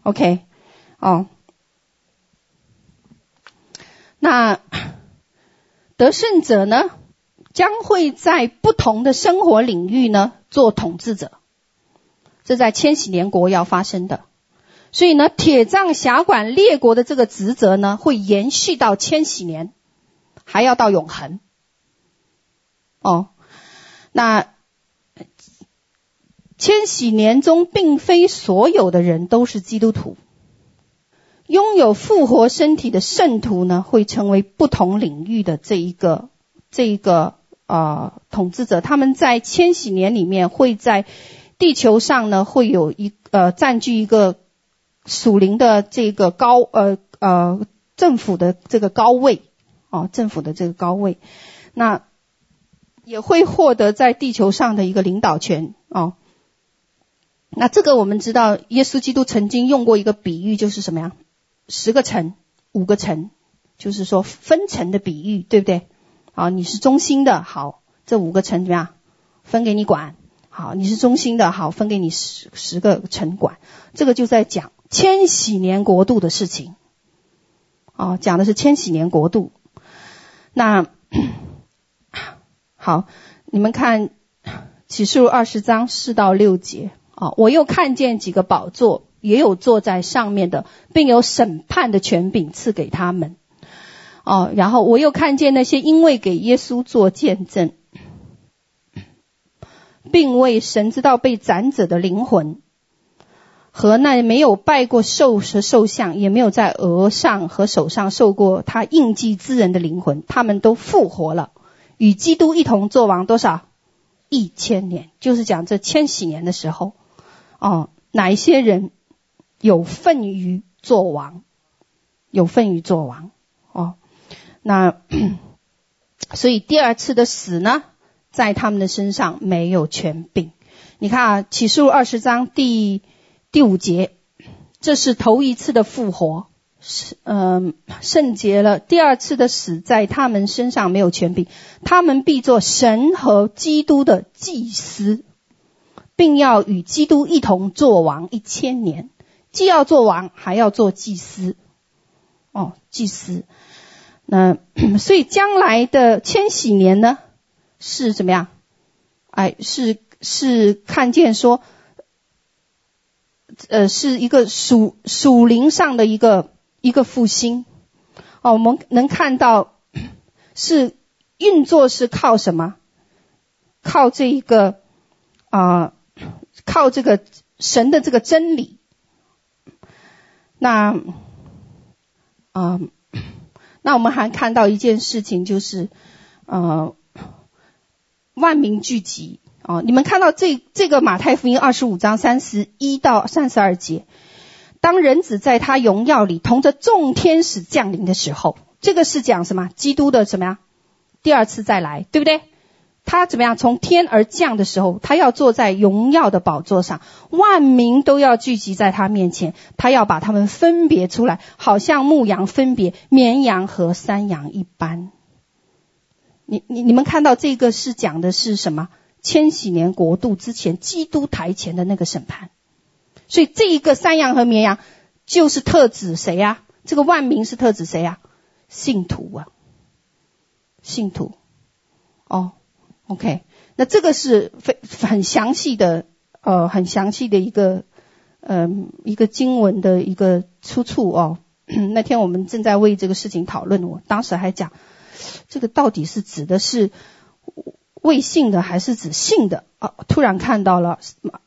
？OK，哦。那得胜者呢，将会在不同的生活领域呢做统治者，这在千禧年国要发生的。所以呢，铁杖辖管列国的这个职责呢，会延续到千禧年，还要到永恒。哦，那千禧年中，并非所有的人都是基督徒。拥有复活身体的圣徒呢，会成为不同领域的这一个这一个呃统治者。他们在千禧年里面会在地球上呢，会有一呃占据一个属灵的这个高呃呃政府的这个高位哦，政府的这个高位，那也会获得在地球上的一个领导权哦。那这个我们知道，耶稣基督曾经用过一个比喻，就是什么呀？十个城，五个城，就是说分城的比喻，对不对？啊，你是中心的，好，这五个城怎么样？分给你管。好，你是中心的，好，分给你十十个城管。这个就在讲千禧年国度的事情。哦，讲的是千禧年国度。那 好，你们看启示录二十章四到六节。哦，我又看见几个宝座。也有坐在上面的，并有审判的权柄赐给他们。哦，然后我又看见那些因为给耶稣做见证，并为神知道被斩者的灵魂，和那没有拜过兽和兽像，也没有在额上和手上受过他印记之人的灵魂，他们都复活了，与基督一同作王多少？一千年，就是讲这千禧年的时候。哦，哪一些人？有份于作王，有份于作王哦。那 所以第二次的死呢，在他们的身上没有权柄。你看啊，启示录二十章第第五节，这是头一次的复活，是嗯圣洁了。第二次的死在他们身上没有权柄，他们必做神和基督的祭司，并要与基督一同作王一千年。既要做王，还要做祭司，哦，祭司。那 所以将来的千禧年呢，是怎么样？哎，是是看见说，呃，是一个属属灵上的一个一个复兴。哦，我们能看到是运作是靠什么？靠这一个啊、靠这个神的这个真理。那啊、那我们还看到一件事情，就是呃，万民聚集啊、呃。你们看到这这个马太福音二十五章三十一到三十二节，当人子在他荣耀里同着众天使降临的时候，这个是讲什么？基督的什么呀？第二次再来，对不对？他怎么样？从天而降的时候，他要坐在荣耀的宝座上，万民都要聚集在他面前，他要把他们分别出来，好像牧羊分别绵羊和山羊一般。你你你们看到这个是讲的是什么？千禧年国度之前，基督台前的那个审判。所以这一个山羊和绵羊就是特指谁呀？这个万民是特指谁呀？信徒啊，信徒，哦。OK，那这个是非很详细的，呃，很详细的一个，呃，一个经文的一个出处哦。那天我们正在为这个事情讨论，我当时还讲，这个到底是指的是未信的还是指信的？哦，突然看到了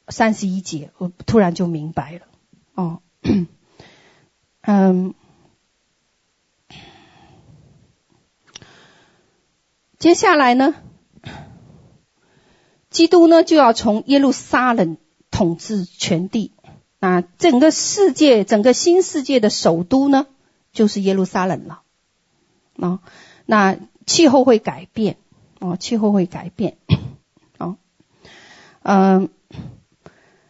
三十一节，我突然就明白了。哦，嗯，接下来呢？基督呢，就要从耶路撒冷统治全地，那整个世界，整个新世界的首都呢，就是耶路撒冷了。啊，那气候会改变，哦，气候会改变，哦，嗯，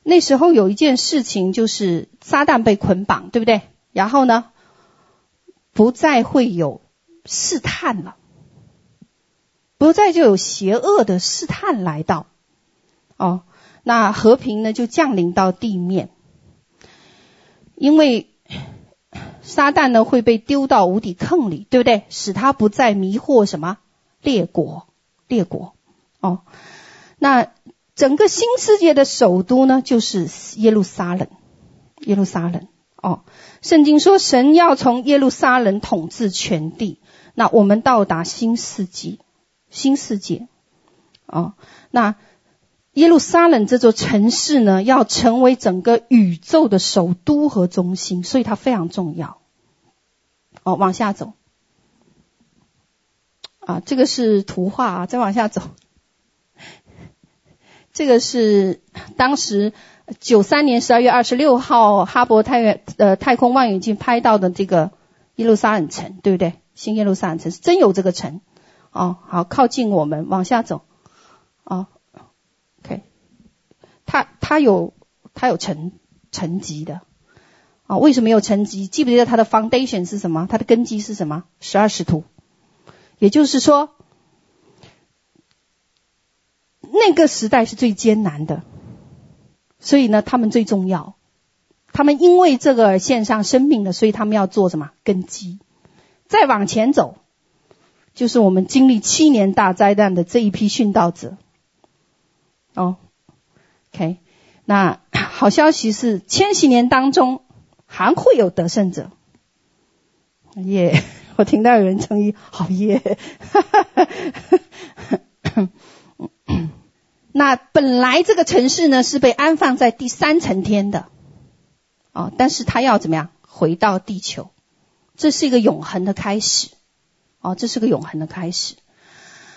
那时候有一件事情，就是撒旦被捆绑，对不对？然后呢，不再会有试探了，不再就有邪恶的试探来到。哦，那和平呢就降临到地面，因为撒旦呢会被丢到无底坑里，对不对？使他不再迷惑什么列国，列国。哦，那整个新世界的首都呢就是耶路撒冷，耶路撒冷。哦，圣经说神要从耶路撒冷统治全地，那我们到达新世纪，新世界。哦，那。耶路撒冷这座城市呢，要成为整个宇宙的首都和中心，所以它非常重要。哦，往下走。啊，这个是图画啊，再往下走。这个是当时九三年十二月二十六号哈勃太远呃太空望远镜拍到的这个耶路撒冷城，对不对？新耶路撒冷城是真有这个城。哦，好，靠近我们，往下走。哦。它它有它有层层级的啊？为什么有层级？记不记得它的 foundation 是什么？它的根基是什么？十二使徒。也就是说，那个时代是最艰难的，所以呢，他们最重要。他们因为这个线上生命的，所以他们要做什么？根基。再往前走，就是我们经历七年大灾难的这一批殉道者。哦。OK，那 好消息是，千禧年当中还会有得胜者。耶、我听到有人称义，好耶。那本来这个城市呢是被安放在第三层天的，哦，但是他要怎么样回到地球？这是一个永恒的开始，哦，这是个永恒的开始。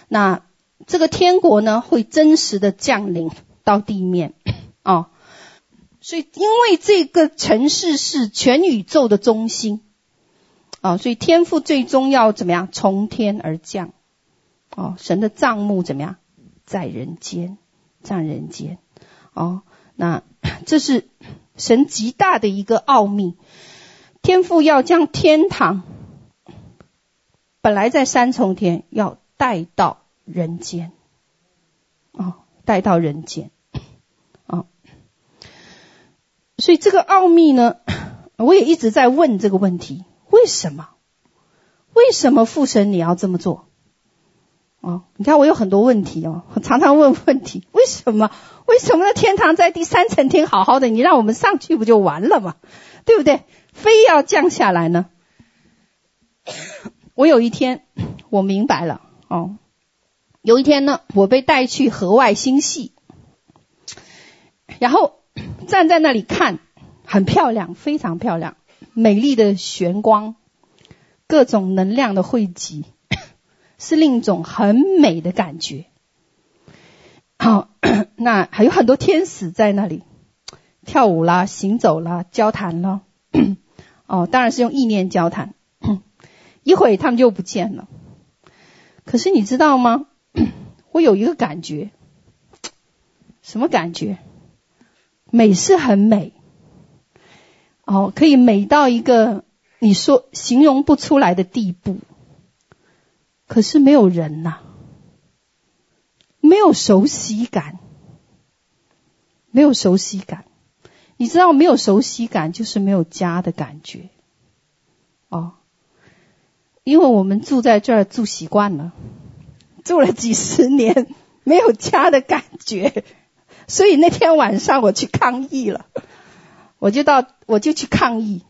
那这个天国呢会真实的降临。到地面，哦，所以因为这个城市是全宇宙的中心，哦，所以天父最终要怎么样？从天而降，哦，神的帐幕怎么样？在人间，在人间，哦，那 这是神极大的一个奥秘，天父要将天堂本来在三重天，要带到人间，哦，带到人间。哦所以这个奥秘呢，我也一直在问这个问题：为什么？为什么父神你要这么做？哦，你看我有很多问题哦，我常常问问题，为什么？为什么那天堂在第三层天好好的，你让我们上去不就完了吗？对不对？非要降下来呢？我有一天我明白了哦，有一天呢，我被带去河外星系，然后站在那里看，很漂亮，非常漂亮，美丽的玄光，各种能量的汇集。是另一种很美的感觉。好，那还有很多天使在那里跳舞啦、行走啦、交谈啦。哦，当然是用意念交谈。一会他们就不见了。可是你知道吗？我有一个感觉，什么感觉？美是很美。哦，可以美到一个你说形容不出来的地步。可是没有人呐、没有熟悉感，没有熟悉感。你知道，没有熟悉感就是没有家的感觉。哦，因为我们住在这儿住习惯了，住了几十年，没有家的感觉。所以那天晚上我去抗议了，我就到我就去抗议，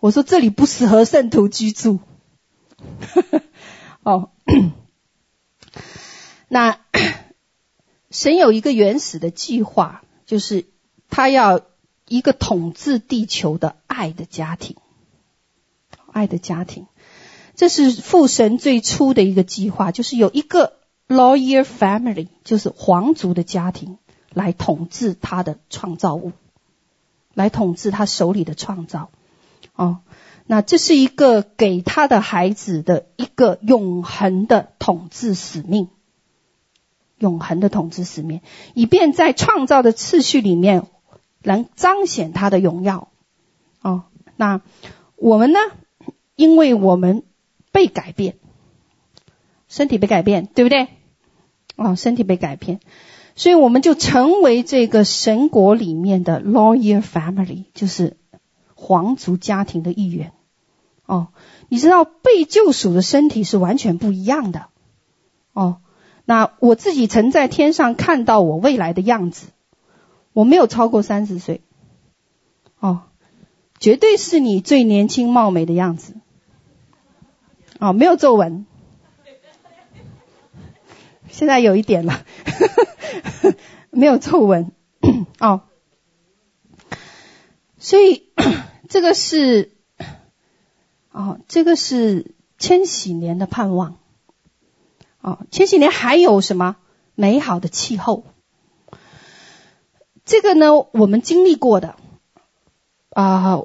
我说这里不适合圣徒居住。哦，那 神有一个原始的计划，就是他要一个统治地球的爱的家庭，爱的家庭，这是父神最初的一个计划，就是有一个 lawyer family，就是皇族的家庭来统治他的创造物，来统治他手里的创造，哦。那这是一个给他的孩子的一个永恒的统治使命，永恒的统治使命，以便在创造的次序里面能彰显他的荣耀。哦，那我们呢？因为我们被改变，身体被改变，对不对？哦，身体被改变，所以我们就成为这个神国里面的 lawyer family，就是皇族家庭的一员。哦，你知道被救赎的身体是完全不一样的。哦，那我自己曾在天上看到我未来的样子，我没有超过三十岁。哦，绝对是你最年轻貌美的样子。哦，没有皱纹，现在有一点了，没有皱纹。哦，所以 这个是。哦，这个是千禧年的盼望。哦，千禧年还有什么美好的气候？这个呢，我们经历过的啊，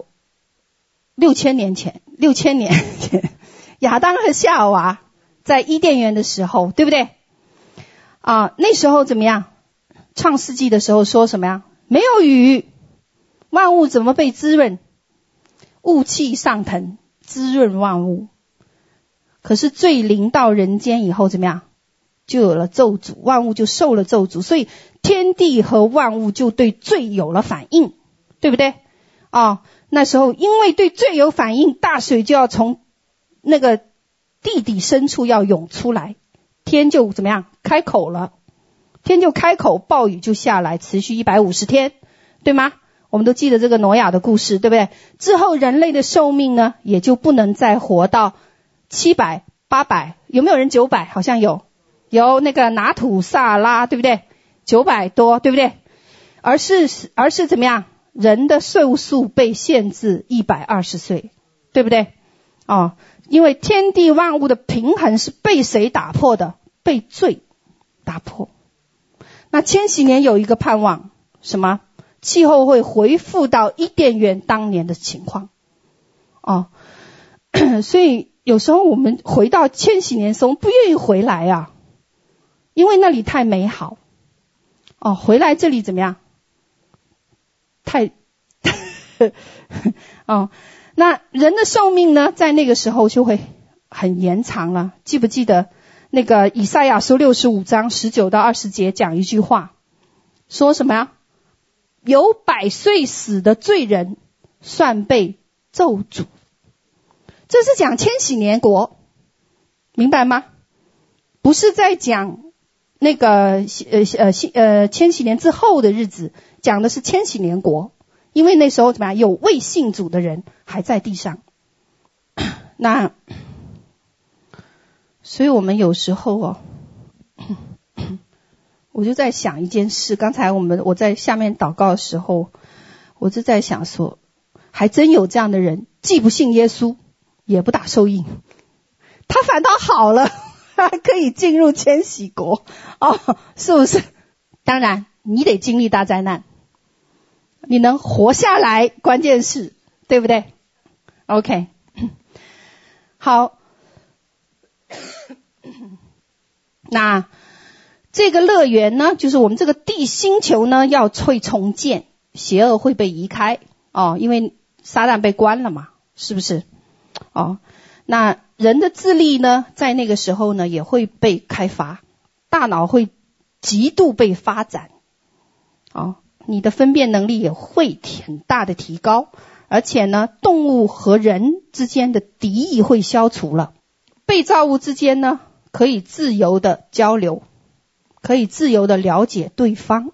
六千年前，六千年前，亚当和夏娃在伊甸园的时候，对不对？啊，那时候怎么样？创世纪的时候说什么呀？没有雨，万物怎么被滋润？雾气上腾。滋润万物，可是罪临到人间以后怎么样？就有了咒诅，万物就受了咒诅，所以天地和万物就对罪有了反应，对不对？哦，那时候因为对罪有反应，大水就要从那个地底深处要涌出来，天就怎么样？开口了，天就开口，暴雨就下来，持续一百五十天，对吗？我们都记得这个挪亚的故事，对不对？之后人类的寿命呢，也就不能再活到七百、八百，有没有人九百？好像有，有那个拿土萨拉，对不对？九百多，对不对？而是而是怎么样？人的寿数被限制一百二十岁，对不对？哦，因为天地万物的平衡是被谁打破的？被罪打破。那千禧年有一个盼望，什么？气候会恢复到伊甸园当年的情况，哦，所以有时候我们回到千禧年时不愿意回来啊，因为那里太美好，哦，回来这里怎么样？太，哦，那人的寿命呢，在那个时候就会很延长了。记不记得那个以赛亚书六十五章十九到二十节讲一句话，说什么呀？有百岁死的罪人，算被咒诅。这是讲千禧年国，明白吗？不是在讲那个呃呃呃千禧年之后的日子，讲的是千禧年国，因为那时候怎么样，有未信主的人还在地上。那，所以我们有时候哦，我就在想一件事。刚才我们我在下面祷告的时候，我就在想说，还真有这样的人，既不信耶稣，也不打受印，他反倒好了，还 可以进入千禧国哦，是不是？当然，你得经历大灾难，你能活下来，关键是，对不对？OK。好，那这个乐园呢，就是我们这个地星球呢，要会重建，邪恶会被移开哦，因为撒旦被关了嘛，是不是？哦，那人的智力呢，在那个时候呢，也会被开发，大脑会极度被发展，哦，你的分辨能力也会很大的提高。而且呢，动物和人之间的敌意会消除了，被造物之间呢，可以自由的交流，可以自由的了解对方。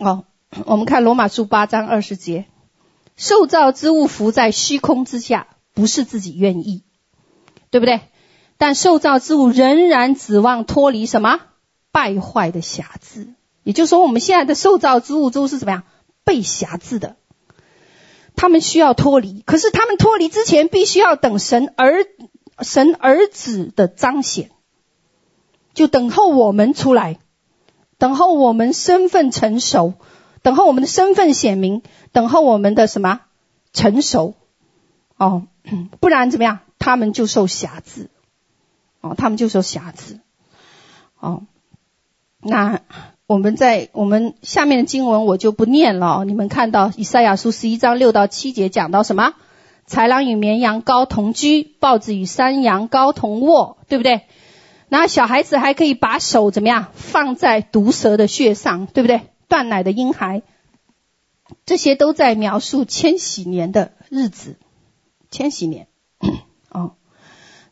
哦，我们看罗马书八章二十节，受造之物伏在虚空之下，不是自己愿意，对不对？但受造之物仍然指望脱离什么败坏的瑕疵。也就是说，我们现在的受造之物都是怎么样被瑕疵的？他们需要脱离，可是他们脱离之前，必须要等神儿神儿子的彰显，就等候我们出来，等候我们身份成熟，等候我们的身份显明，等候我们的什么成熟？哦，不然怎么样？他们就受辖制，哦，他们就受辖制，哦，那。我们在我们下面的经文我就不念了，你们看到以赛亚书十一章六到七节讲到什么？豺狼与绵羊羔同居，豹子与山羊羔同卧，对不对？那小孩子还可以把手怎么样放在毒蛇的穴上，对不对？断奶的婴孩，这些都在描述千禧年的日子，千禧年。哦，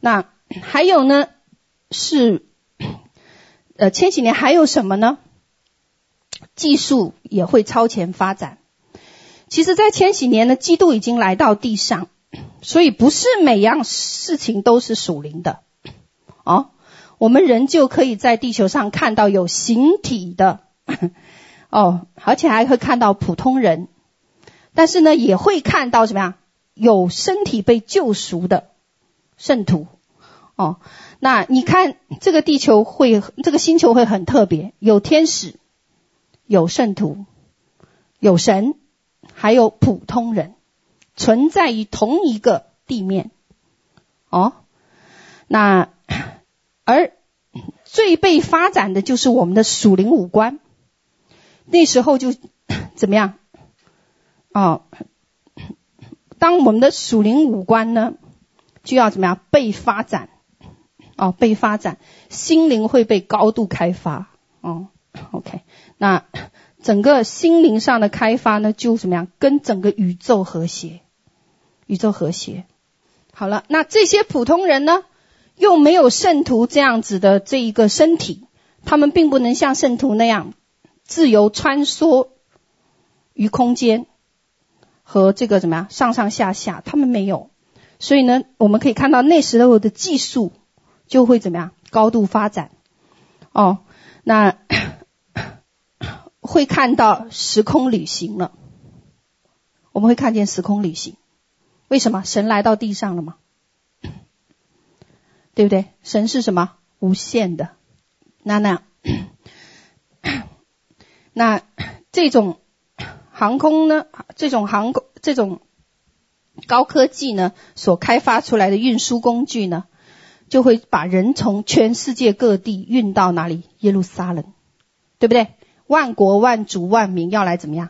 那还有呢？是呃，千禧年还有什么呢？技术也会超前发展。其实，在千禧年呢，基督已经来到地上，所以不是每样事情都是属灵的。哦，我们人就可以在地球上看到有形体的，哦，而且还会看到普通人，但是呢，也会看到什么呀？有身体被救赎的圣徒。哦，那你看这个地球会，这个星球会很特别，有天使。有圣徒，有神，还有普通人，存在于同一个地面。哦，那而最被发展的就是我们的属灵五官。那时候就 怎么样？哦，当我们的属灵五官呢，就要怎么样被发展？哦，被发展，心灵会被高度开发。哦。OK，那整个心灵上的开发呢，就怎么样？跟整个宇宙和谐，宇宙和谐。好了，那这些普通人呢，又没有圣徒这样子的这一个身体，他们并不能像圣徒那样自由穿梭于空间和这个怎么样上上下下，他们没有。所以呢，我们可以看到那时候的技术就会怎么样高度发展。哦，那。会看到时空旅行了，我们会看见时空旅行，为什么？神来到地上了吗？对不对？神是什么？无限的。那那 那这种航空呢？这种航空这种高科技呢？所开发出来的运输工具呢，就会把人从全世界各地运到哪里？耶路撒冷，对不对？万国万族万民要来怎么样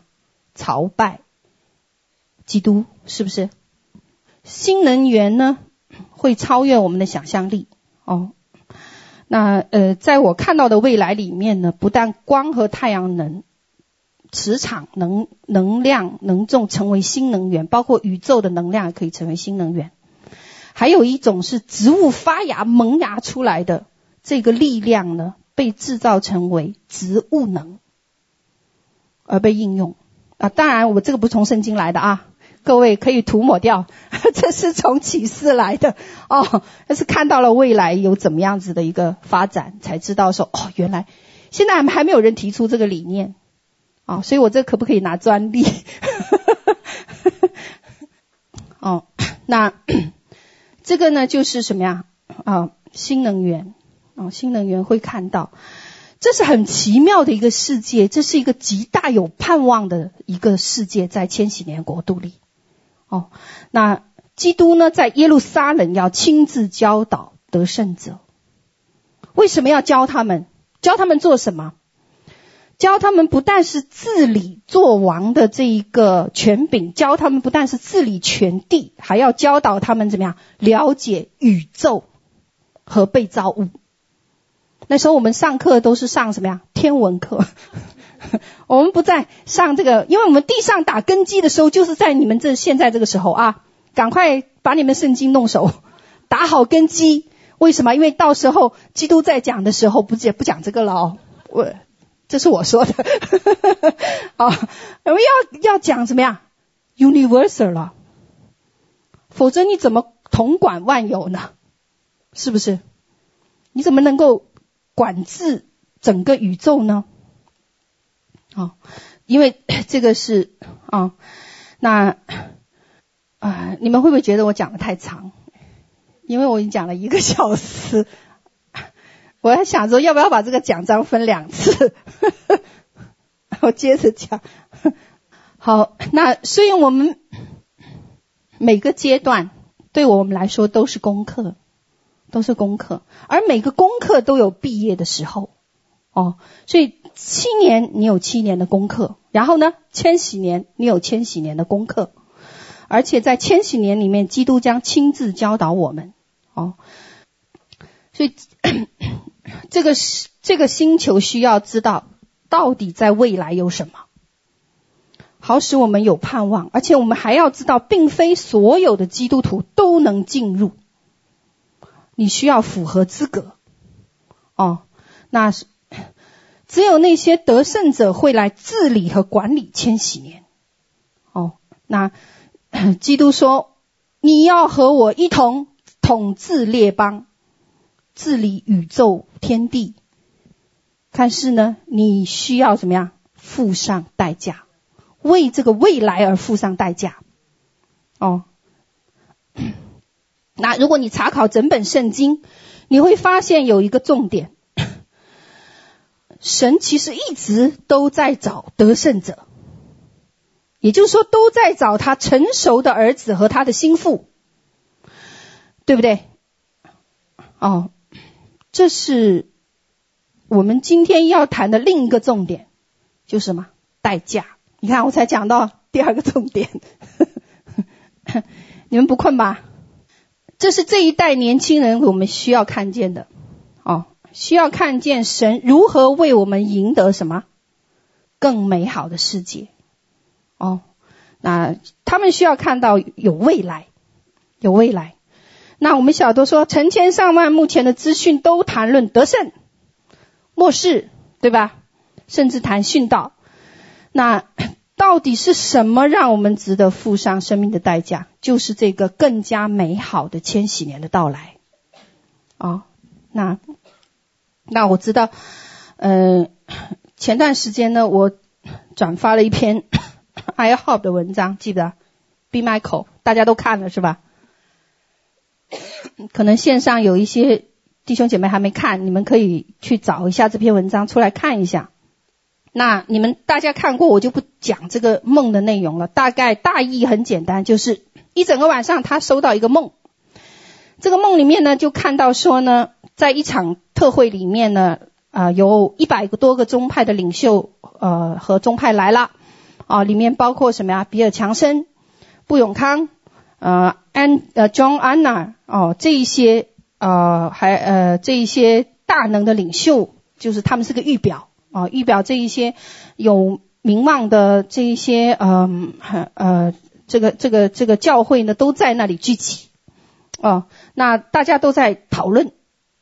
朝拜基督？是不是？新能源呢，会超越我们的想象力哦。那呃，在我看到的未来里面呢，不但光和太阳能、磁场能能量能种成为新能源，包括宇宙的能量也可以成为新能源。还有一种是植物发芽萌芽出来的这个力量呢，被制造成为植物能而被应用啊。当然，我这个不是从圣经来的啊，各位可以涂抹掉，这是从启示来的哦。但是看到了未来有怎么样子的一个发展，才知道说哦，原来现在还没有人提出这个理念啊，所以我这可不可以拿专利？哦，那这个呢，就是什么呀？啊，新能源啊，新能源会看到，这是很奇妙的一个世界，这是一个极大有盼望的一个世界，在千禧年国度里。哦，那基督呢，在耶路撒冷要亲自教导得胜者，为什么要教他们？教他们做什么？教他们不但是治理作王的这一个权柄，教他们不但是治理全地，还要教导他们怎么样了解宇宙和被造物。那时候我们上课都是上什么呀？天文课。我们不在上这个，因为我们地上打根基的时候，就是在你们这现在这个时候啊，赶快把你们圣经弄熟，打好根基。为什么？因为到时候基督在讲的时候，不也不讲这个了哦。我。这是我说的，啊，我们要要讲什么呀？Universal 了，否则你怎么统管万有呢？是不是？你怎么能够管制整个宇宙呢？啊，因为 这个是啊，那啊，你们会不会觉得我讲的太长？因为我已经讲了一个小时。我还想说，要不要把这个讲章分两次？我接着讲。好，那所以我们每个阶段对我们来说都是功课，都是功课，而每个功课都有毕业的时候。哦，所以七年你有七年的功课，然后呢，千禧年你有千禧年的功课，而且在千禧年里面，基督将亲自教导我们。哦，所以。这个这个星球需要知道到底在未来有什么，好使我们有盼望，而且我们还要知道，并非所有的基督徒都能进入，你需要符合资格。哦，那是只有那些得胜者会来治理和管理千禧年。哦，那 基督说，你要和我一同统治列邦。治理宇宙天地，但是呢，你需要怎么样？付上代价，为这个未来而付上代价。哦，那如果你查考整本圣经，你会发现有一个重点：神其实一直都在找得胜者，也就是说，都在找他成熟的儿子和他的心腹，对不对？哦。这是我们今天要谈的另一个重点，就是什么？代价。你看，我才讲到第二个重点，你们不困吧？这是这一代年轻人我们需要看见的哦，需要看见神如何为我们赢得什么更美好的世界哦。那他们需要看到有未来，有未来。那我们小多说，成千上万目前的资讯都谈论得胜、末世，对吧？甚至谈殉道。那到底是什么让我们值得付上生命的代价？就是这个更加美好的千禧年的到来。哦，那那我知道，呃，前段时间呢，我转发了一篇 I Hope 的文章，记得 Be my 口大家都看了是吧？可能线上有一些弟兄姐妹还没看，你们可以去找一下这篇文章出来看一下。那你们大家看过，我就不讲这个梦的内容了。大概大意很简单，就是一整个晚上他收到一个梦，这个梦里面呢就看到说呢，在一场特会里面呢，啊、呃，有一百个多个宗派的领袖呃和宗派来了啊、里面包括什么呀？比尔强森、布永康。呃，安呃，John Anna 哦，这一些呃，还呃，这一些大能的领袖，就是他们是个预表啊、预表这一些有名望的这一些呃，呃，这个这个这个教会呢，都在那里聚集啊、那大家都在讨论，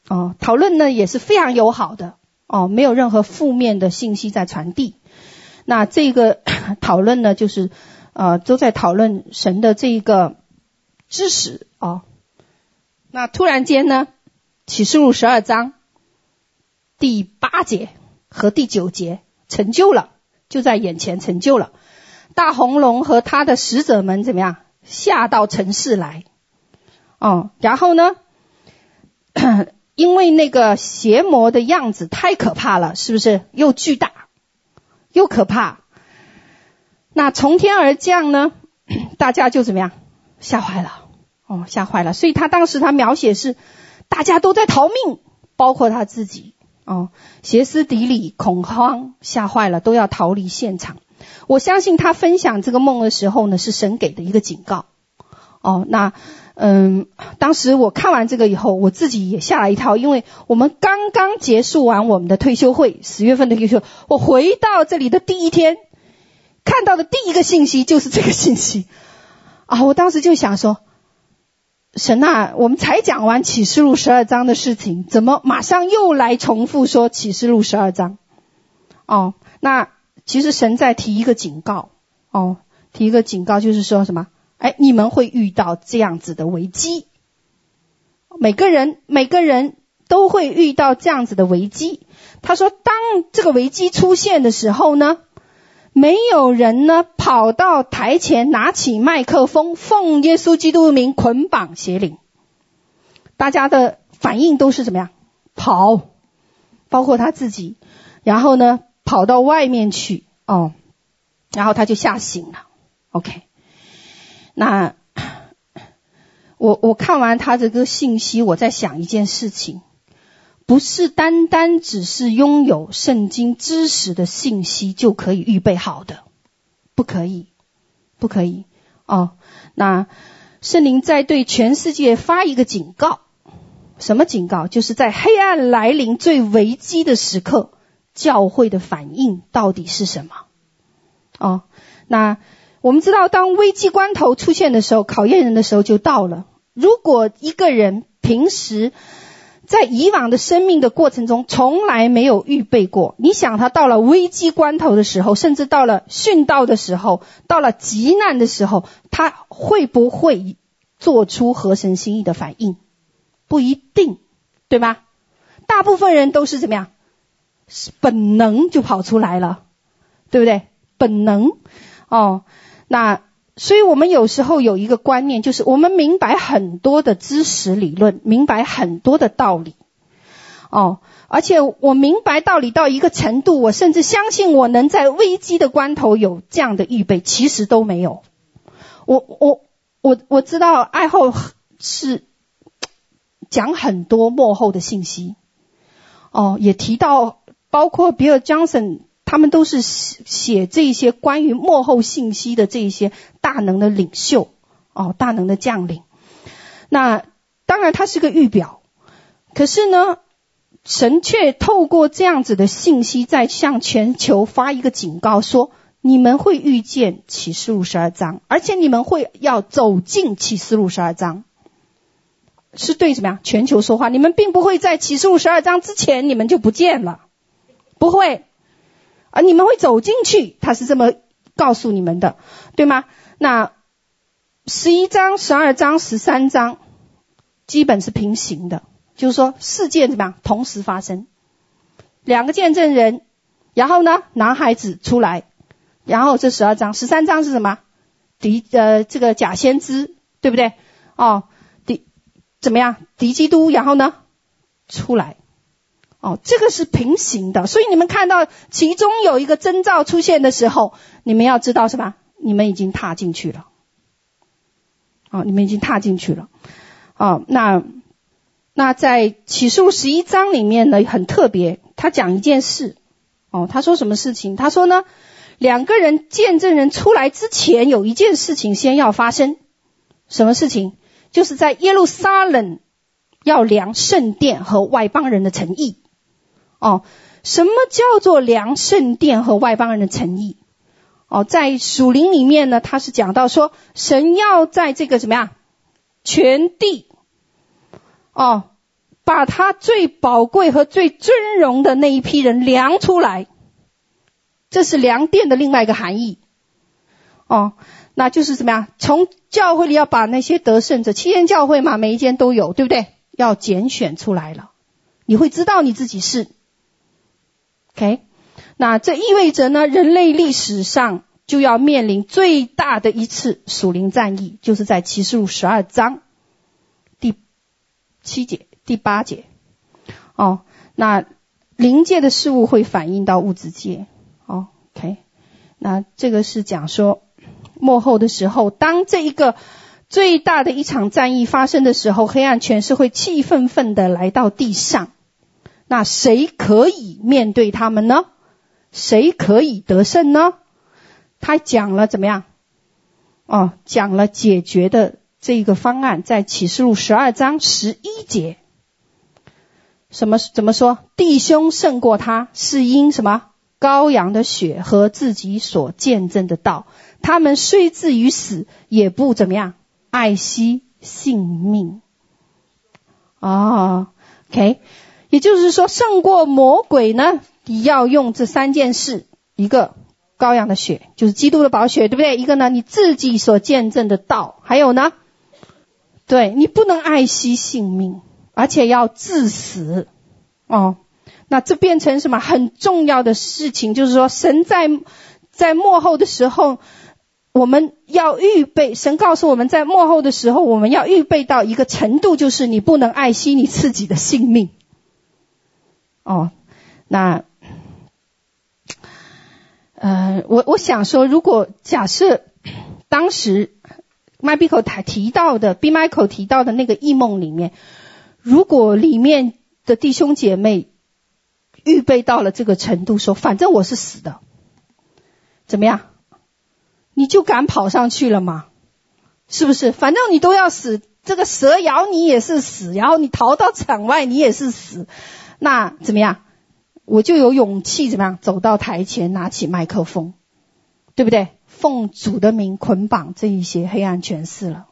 哦，讨论呢也是非常友好的，哦，没有任何负面的信息在传递。那这个 讨论呢，就是呃都在讨论神的这一个知识哦。那突然间呢，启示录十二章第八节和第九节成就了，就在眼前成就了。大红龙和他的使者们怎么样？下到城市来。哦，然后呢，因为那个邪魔的样子太可怕了，是不是？又巨大，又可怕。那从天而降呢，大家就怎么样？吓坏了，哦，吓坏了。所以他当时他描写是，大家都在逃命，包括他自己，哦，歇斯底里，恐慌，吓坏了，都要逃离现场。我相信他分享这个梦的时候呢，是神给的一个警告。哦，那。嗯，当时我看完这个以后，我自己也吓了一跳，因为我们刚刚结束完我们的退休会，十月份的退休，我回到这里的第一天，看到的第一个信息就是这个信息，啊，我当时就想说，神啊，我们才讲完启示录十二章的事情，怎么马上又来重复说启示录十二章？哦，那其实神在提一个警告，哦，提一个警告就是说什么？哎，你们会遇到这样子的危机。每个人，每个人都会遇到这样子的危机。他说，当这个危机出现的时候呢，没有人呢跑到台前拿起麦克风，奉耶稣基督名捆绑邪灵。大家的反应都是怎么样？跑，包括他自己，然后呢跑到外面去哦，然后他就吓醒了。OK。那我我看完他这个信息，我在想一件事情，不是单单只是拥有圣经知识的信息就可以预备好的，不可以，不可以哦。那圣灵在对全世界发一个警告，什么警告？就是在黑暗来临最危机的时刻，教会的反应到底是什么？哦，那。我们知道，当危机关头出现的时候，考验人的时候就到了。如果一个人平时在以往的生命的过程中从来没有预备过，你想他到了危机关头的时候，甚至到了殉道的时候，到了极难的时候，他会不会做出合神心意的反应？不一定，对吧？大部分人都是怎么样？是本能就跑出来了，对不对？本能，哦。那，所以我们有时候有一个观念，就是我们明白很多的知识理论，明白很多的道理，哦，而且我明白道理到一个程度，我甚至相信我能在危机的关头有这样的预备，其实都没有。我我我我知道爱后是讲很多幕后的信息，哦，也提到包括比尔·强森。他们都是写写这些关于幕后信息的这些大能的领袖哦，大能的将领。那当然它是个预表，可是呢，神却透过这样子的信息，在向全球发一个警告，说你们会遇见启示录十二章，而且你们会要走进启示录十二章，是对什么呀？全球说话，你们并不会在启示录十二章之前，你们就不见了，不会。而你们会走进去，他是这么告诉你们的，对吗？那十一章、十二章、十三章基本是平行的，就是说事件怎么样同时发生，两个见证人，然后呢，男孩子出来，然后这十二章、十三章是什么？敌呃这个假先知，对不对？哦，敌怎么样？敌基督，然后呢出来。哦，这个是平行的，所以你们看到其中有一个征兆出现的时候，你们要知道是吧？你们已经踏进去了。哦，你们已经踏进去了。哦，那那在起诉十一章里面呢，很特别，他讲一件事。哦，他说什么事情？他说呢，两个人见证人出来之前，有一件事情先要发生。什么事情？就是在耶路撒冷要量圣殿和外邦人的诚意。哦，什么叫做量圣殿和外邦人的诚意？哦，在属灵里面呢，他是讲到说，神要在这个怎么样，全地，哦，把他最宝贵和最尊荣的那一批人量出来，这是量殿的另外一个含义。哦，那就是怎么样？从教会里要把那些得胜者，七间教会嘛，每一间都有，对不对？要拣选出来了，你会知道你自己是。OK，那这意味着呢，人类历史上就要面临最大的一次属灵战役，就是在启示录十二章第七节、第八节。哦，那灵界的事物会反映到物质界。哦，OK，那这个是讲说。末后的时候，当这一个最大的一场战役发生的时候，黑暗权势会气愤愤的来到地上。那谁可以面对他们呢？谁可以得胜呢？他讲了怎么样？哦，讲了解决的这个方案，在启示录十二章十一节。什么？怎么说？弟兄胜过他，是因什么？羔羊的血和自己所见证的道。他们虽至于死，也不怎么样，爱惜性命。哦，OK，也就是说，胜过魔鬼呢，你要用这三件事：一个羔羊的血，就是基督的宝血，对不对？一个呢，你自己所见证的道，还有呢，对，你不能爱惜性命，而且要致死。哦，那这变成什么很重要的事情？就是说，神在在幕后的时候。我们要预备，神告诉我们在幕后的时候，我们要预备到一个程度，就是你不能爱惜你自己的性命。哦，那，呃，我我想说，如果假设当时麦比口他提到的，B Michael 提到的那个异梦里面，如果里面的弟兄姐妹预备到了这个程度，说反正我是死的，怎么样？你就敢跑上去了吗？是不是？反正你都要死，这个蛇咬你也是死，然后你逃到场外你也是死，那怎么样？我就有勇气怎么样走到台前，拿起麦克风，对不对？奉主的名捆绑这一些黑暗权势了，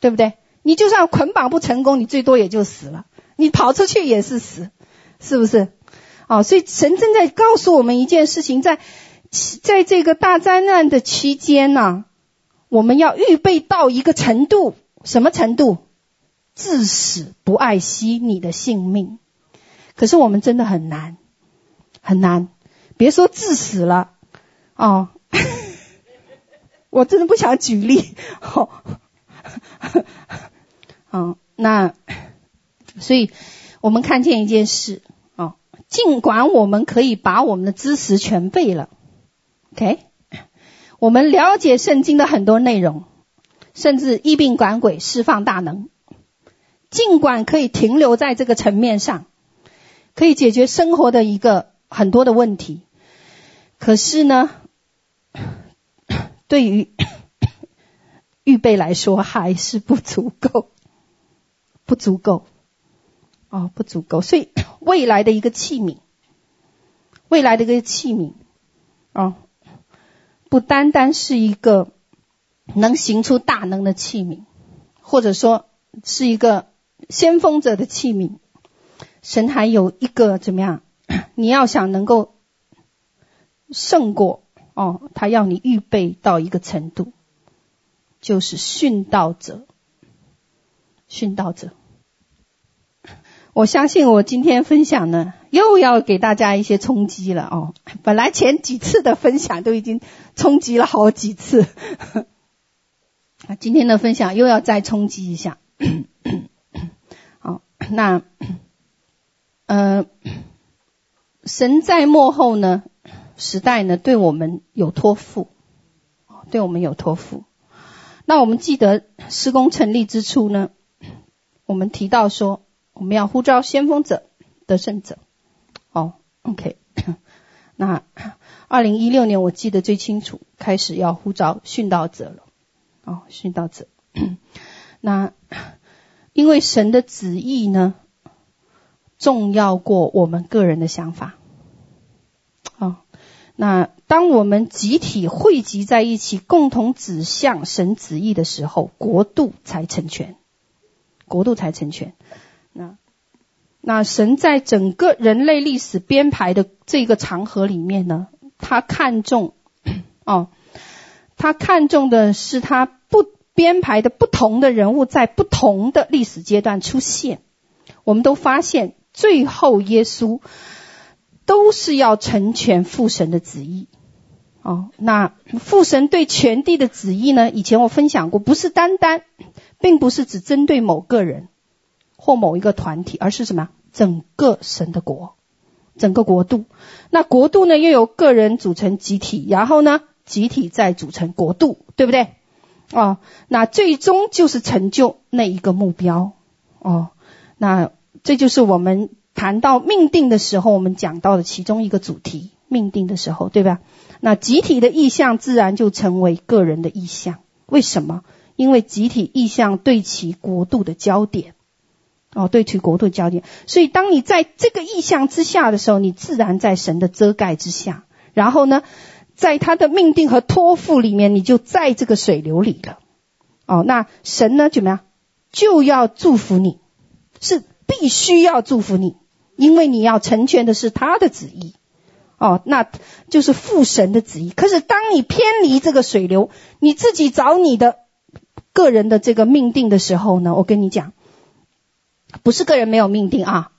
对不对？你就算捆绑不成功，你最多也就死了，你跑出去也是死，是不是？哦，所以神正在告诉我们一件事情，在。在这个大灾难的期间呢，我们要预备到一个程度，什么程度？至死不爱惜你的性命。可是我们真的很难，很难。别说致死了，哦，我真的不想举例。哦，哦，那，所以我们看见一件事，哦，尽管我们可以把我们的知识全背了。OK，我们了解圣经的很多内容，甚至医病赶鬼、释放大能，尽管可以停留在这个层面上，可以解决生活的一个很多的问题，可是呢，对于预备来说还是不足够，不足够，哦，不足够。所以未来的一个器皿，未来的一个器皿，哦。不单单是一个能行出大能的器皿，或者说是一个先锋者的器皿，神还有一个怎么样？你要想能够胜过哦，他要你预备到一个程度，就是殉道者。殉道者，我相信我今天分享呢，又要给大家一些冲击了哦。本来前几次的分享都已经。冲击了好几次，啊，今天的分享又要再冲击一下。好，那，呃，神在末后呢时代呢，对我们有托付，对我们有托付。那我们记得施工成立之初呢，我们提到说，我们要呼召先锋者、得胜者。哦，OK，那。二零一六年，我记得最清楚，开始要呼召殉道者了。哦，殉道者。那因为神的旨意呢，重要过我们个人的想法。哦，那当我们集体汇集在一起，共同指向神旨意的时候，国度才成全。国度才成全。那那神在整个人类历史编排的这个长河里面呢，他看重哦，他看重的是他不编排的不同的人物在不同的历史阶段出现。我们都发现，最后耶稣都是要成全父神的旨意。哦，那父神对全地的旨意呢？以前我分享过，不是单单，并不是只针对某个人或某一个团体，而是什么？整个神的国，整个国度。那国度呢，又由个人组成集体，然后呢，集体再组成国度，对不对？哦，那最终就是成就那一个目标。哦，那这就是我们谈到命定的时候，我们讲到的其中一个主题。命定的时候，对吧？那集体的意向自然就成为个人的意向。为什么？因为集体意向对其国度的焦点，哦，对其国度焦点。所以，当你在这个意向之下的时候，你自然在神的遮盖之下。然后呢，在他的命定和托付里面，你就在这个水流里了。哦，那神呢，怎么样？就要祝福你，是必须要祝福你，因为你要成全的是他的旨意。哦，那就是父神的旨意。可是当你偏离这个水流，你自己找你的个人的这个命定的时候呢，我跟你讲，不是个人没有命定啊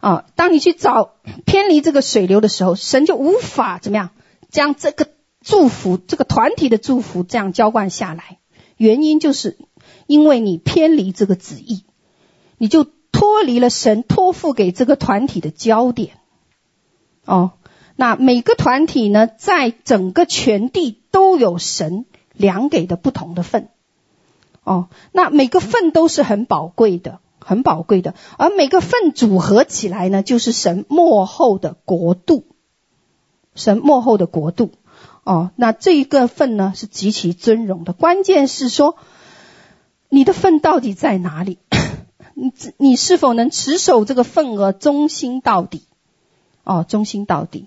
啊！当你去找偏离这个水流的时候，神就无法怎么样将这个祝福、这个团体的祝福这样浇灌下来。原因就是因为你偏离这个旨意，你就脱离了神托付给这个团体的焦点。哦。那每个团体呢，在整个全地都有神量给的不同的份，哦，那每个份都是很宝贵的，很宝贵的，而每个份组合起来呢，就是神幕后的国度，神幕后的国度，哦，那这一个份呢是极其尊荣的，关键是说你的份到底在哪里？你你是否能持守这个份额，忠心到底？哦，忠心到底。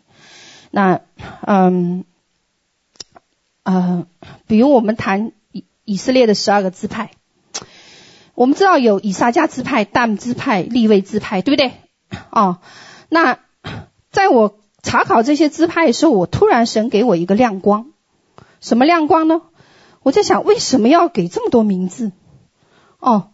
那，嗯，呃，比如我们谈以以色列的十二个支派，我们知道有以撒迦支派、但支派、利未支派，对不对？哦，那在我查考这些支派的时候，我突然神给我一个亮光，什么亮光呢？我在想，为什么要给这么多名字？哦，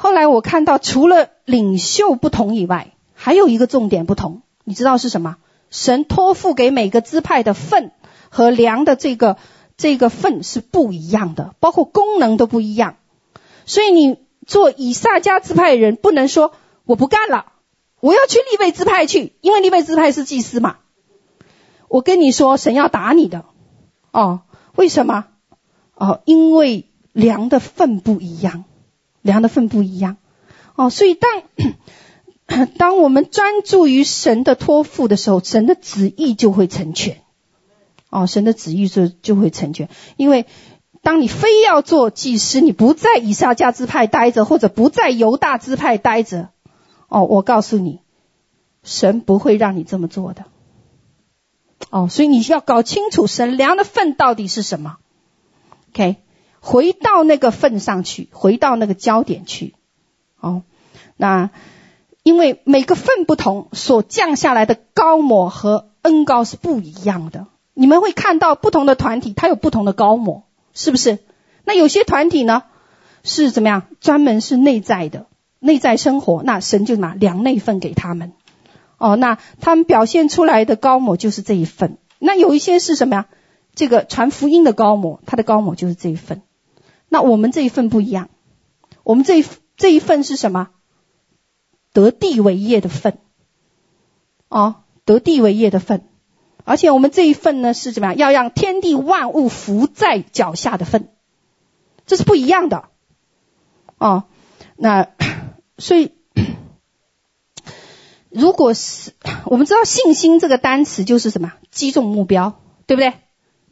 后来我看到，除了领袖不同以外，还有一个重点不同，你知道是什么？神托付给每个支派的份和粮的这个这个份是不一样的，包括功能都不一样。所以你做以撒迦支派人不能说我不干了，我要去利未支派去，因为利未支派是祭司嘛。我跟你说，神要打你的哦。为什么？哦，因为粮的份不一样，量的份不一样哦。所以当。当我们专注于神的托付的时候，神的旨意就会成全。哦，神的旨意就就会成全。因为当你非要做祭司，你不在以萨迦支派待着，或者不在犹大支派待着，哦，我告诉你，神不会让你这么做的。哦，所以你要搞清楚神量的份到底是什么。OK，回到那个份上去，回到那个焦点去。哦，那。因为每个份不同，所降下来的高模和恩高是不一样的。你们会看到不同的团体，它有不同的高模，是不是？那有些团体呢，是怎么样？专门是内在的，内在生活，那神就拿量内份给他们。哦，那他们表现出来的高模就是这一份。那有一些是什么呀？这个传福音的高模，他的高模就是这一份。那我们这一份不一样，我们这一这一份是什么？得地为业的份，哦，得地为业的份，而且我们这一份呢是怎么样？要让天地万物伏在脚下的份，这是不一样的，哦，那所以，如果是我们知道信心这个单词就是什么？击中目标，对不对？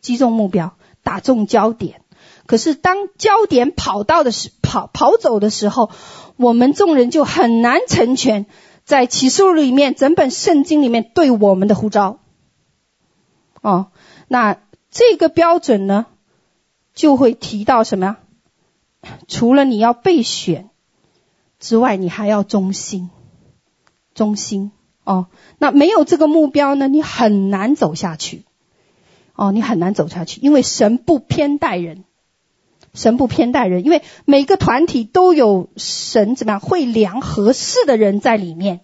击中目标，打中焦点。可是当焦点跑到的时跑跑走的时候。我们众人就很难成全，在启示录里面，整本圣经里面对我们的呼召。哦，那这个标准呢，就会提到什么呀？除了你要备选，之外，你还要忠心，忠心哦。那没有这个目标呢，你很难走下去。哦，你很难走下去，因为神不偏待人，神不偏待人，因为每个团体都有神怎么样会量合适的人在里面，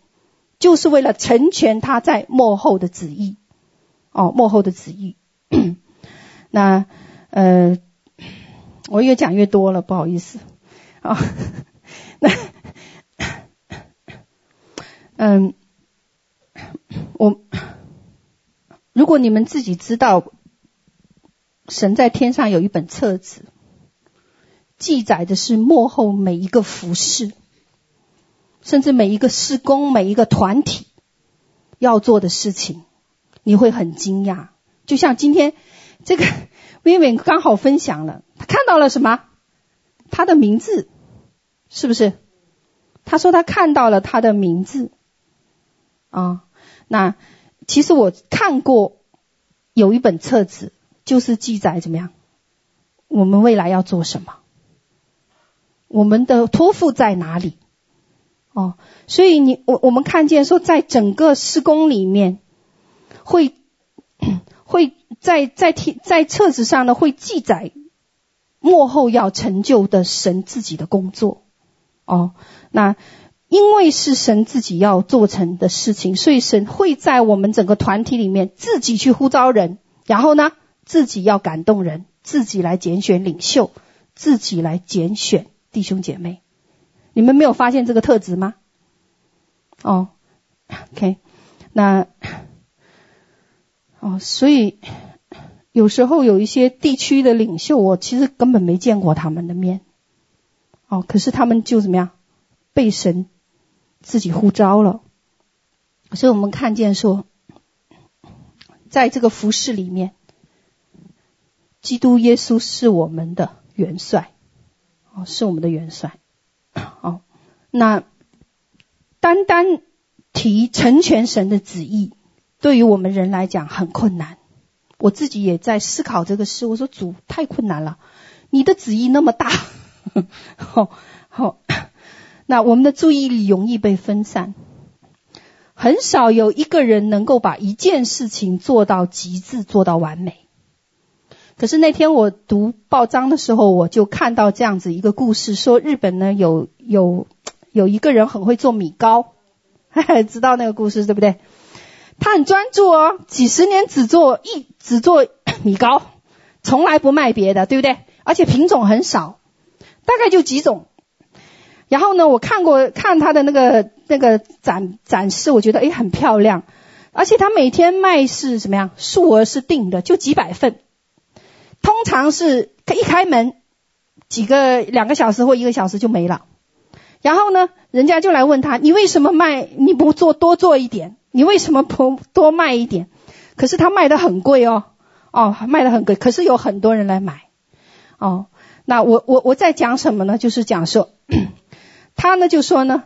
就是为了成全他在幕后的旨意。哦，幕后的旨意。那呃，我越讲越多了，不好意思。啊、那嗯，我如果你们自己知道。神在天上有一本册子，记载的是幕后每一个服饰，甚至每一个施工、每一个团体要做的事情，你会很惊讶。就像今天这个 Vivian 刚好分享了，他看到了什么？他的名字，是不是？他说他看到了他的名字。啊，那其实我看过有一本册子。就是记载怎么样？我们未来要做什么？我们的托付在哪里？哦，所以你我我们看见说，在整个施工里面，会会在在在册子上呢，会记载幕后要成就的神自己的工作。哦，那因为是神自己要做成的事情，所以神会在我们整个团体里面自己去呼召人，然后呢，自己要感动人，自己来拣选领袖，自己来拣选弟兄姐妹。你们没有发现这个特质吗？哦，OK，那哦，所以有时候有一些地区的领袖，我其实根本没见过他们的面。哦，可是他们就怎么样，被神自己呼召了。所以我们看见说，在这个服饰里面。基督耶稣是我们的元帅，哦，是我们的元帅，哦，那单单提成全神的旨意，对于我们人来讲很困难。我自己也在思考这个事，我说主太困难了，你的旨意那么大，好，好，那我们的注意力容易被分散，很少有一个人能够把一件事情做到极致，做到完美。可是那天我读报章的时候，我就看到这样子一个故事，说日本呢有有有一个人很会做米糕，嘿嘿，知道那个故事对不对？他很专注哦，几十年只做一只做米糕，从来不卖别的，对不对？而且品种很少，大概就几种。然后呢，我看过看他的那个那个展展示，我觉得诶很漂亮，而且他每天卖是什么样？数额是定的，就几百份。通常是一开门，几个两个小时或一个小时就没了。然后呢，人家就来问他：“你为什么卖？你不做多做一点？你为什么不多卖一点？”可是他卖的很贵哦，哦，卖的很贵。可是有很多人来买，哦，那我我我在讲什么呢？就是讲说，他呢就说呢，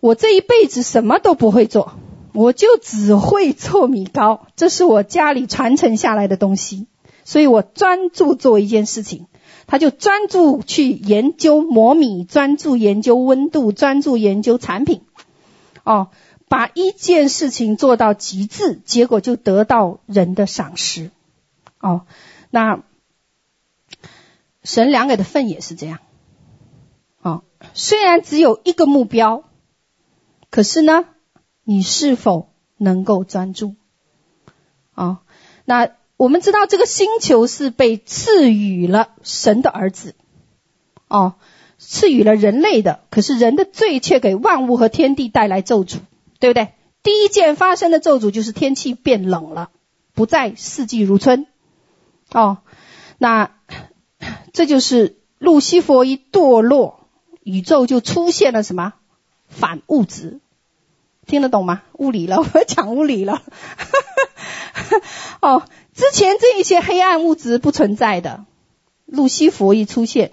我这一辈子什么都不会做，我就只会做米糕，这是我家里传承下来的东西。所以我专注做一件事情，他就专注去研究磨米，专注研究温度，专注研究产品，哦，把一件事情做到极致，结果就得到人的赏识，哦，那神量给的份也是这样，哦，虽然只有一个目标，可是呢，你是否能够专注？哦，那。我们知道这个星球是被赐予了神的儿子，哦，赐予了人类的。可是人的罪却给万物和天地带来咒诅，对不对？第一件发生的咒诅就是天气变冷了，不再四季如春。哦，那这就是路西佛一堕落，宇宙就出现了什么反物质？听得懂吗？物理了，我要讲物理了。哦。之前这一些黑暗物质不存在的，路西弗一出现，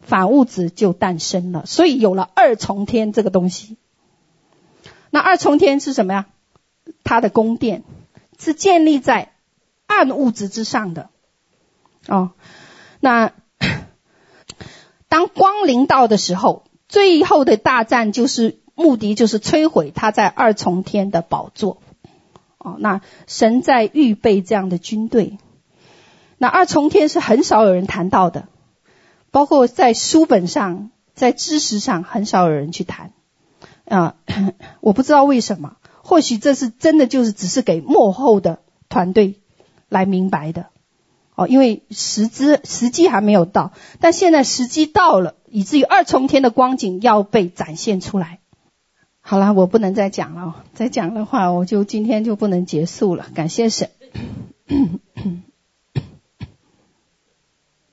反物质就诞生了，所以有了二重天这个东西。那二重天是什么呀？它的宫殿是建立在暗物质之上的。哦，那当光临到的时候，最后的大战就是目的就是摧毁他在二重天的宝座。哦，那神在预备这样的军队。那二重天是很少有人谈到的，包括在书本上、在知识上很少有人去谈。啊，我不知道为什么，或许这是真的，就是只是给幕后的团队来明白的。哦，因为时机时机还没有到，但现在时机到了，以至于二重天的光景要被展现出来。好了，我不能再讲了，再讲的话，我就今天就不能结束了。感谢神。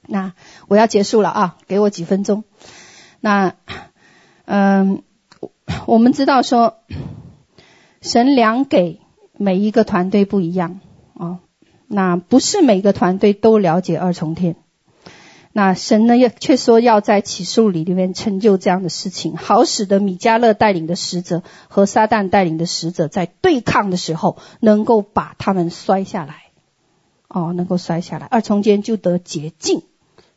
那我要结束了啊，给我几分钟。那，嗯，我们知道说，神量给每一个团队不一样哦。那不是每个团队都了解二重天。那神呢，要却说要在启示录里面成就这样的事情，好使得米迦勒带领的使者和撒旦带领的使者在对抗的时候，能够把他们摔下来。哦，能够摔下来，二重天就得洁净。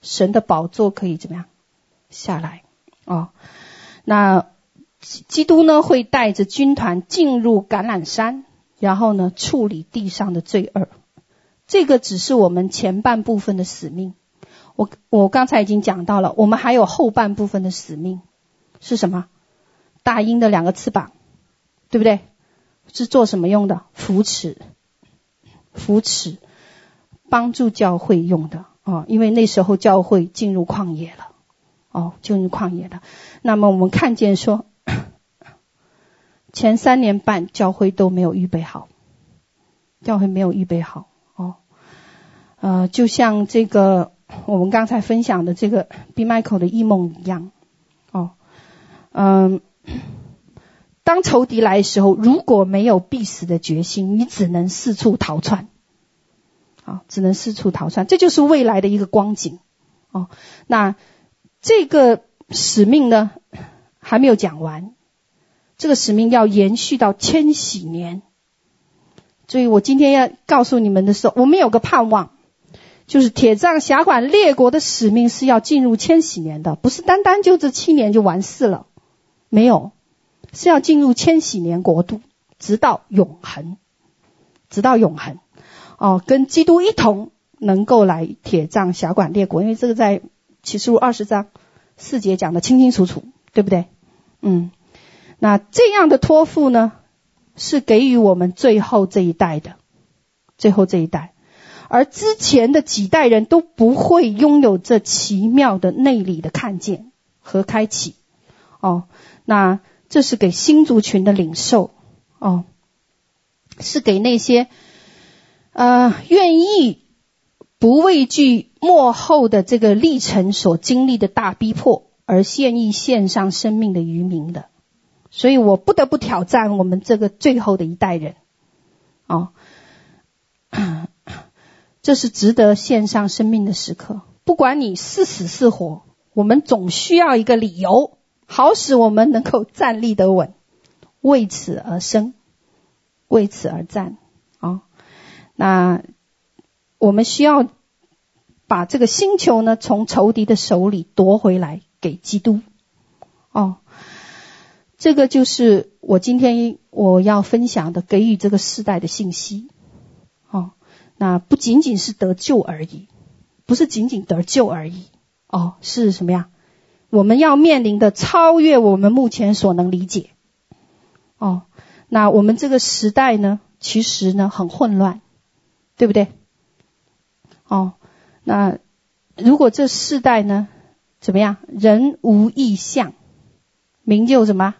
神的宝座可以怎么样下来？哦，那基督呢，会带着军团进入橄榄山，然后呢，处理地上的罪恶。这个只是我们前半部分的使命。我我刚才已经讲到了，我们还有后半部分的使命是什么？大鹰的两个翅膀，对不对？是做什么用的？扶持，扶持，帮助教会用的。哦，因为那时候教会进入旷野了，哦，进入旷野了。那么我们看见说，前三年半教会都没有预备好，教会没有预备好，哦，呃，就像这个我们刚才分享的这个 B Michael 的异梦一样，哦，嗯，当仇敌来的时候，如果没有必死的决心，你只能四处逃窜。啊，只能四处逃窜，这就是未来的一个光景。哦，那这个使命呢，还没有讲完，这个使命要延续到千禧年。所以我今天要告诉你们的时候，我们有个盼望，就是铁杖辖管列国的使命是要进入千禧年的，不是单单就这七年就完事了，没有，是要进入千禧年国度，直到永恒，直到永恒。哦，跟基督一同能够来铁杖辖管列国，因为这个在启示录二十章四节讲得清清楚楚，对不对？嗯，那这样的托付呢，是给予我们最后这一代的，最后这一代，而之前的几代人都不会拥有这奇妙的内里的看见和开启。哦，那这是给新族群的领受，哦，是给那些。呃，愿意不畏惧幕后的这个历程所经历的大逼迫，而愿意献上生命的渔民的，所以我不得不挑战我们这个最后的一代人，哦，这是值得献上生命的时刻。不管你是死是活，我们总需要一个理由，好使我们能够站立得稳，为此而生，为此而战。啊那我们需要把这个星球呢，从仇敌的手里夺回来给基督。哦，这个就是我今天我要分享的，给予这个世代的信息。那不仅仅是得救而已，不是仅仅得救而已。哦，是什么呀？我们要面临的超越我们目前所能理解。哦，那我们这个时代呢，其实呢很混乱。对不对？哦，那如果这世代呢，怎么样？人无异象，名就什么？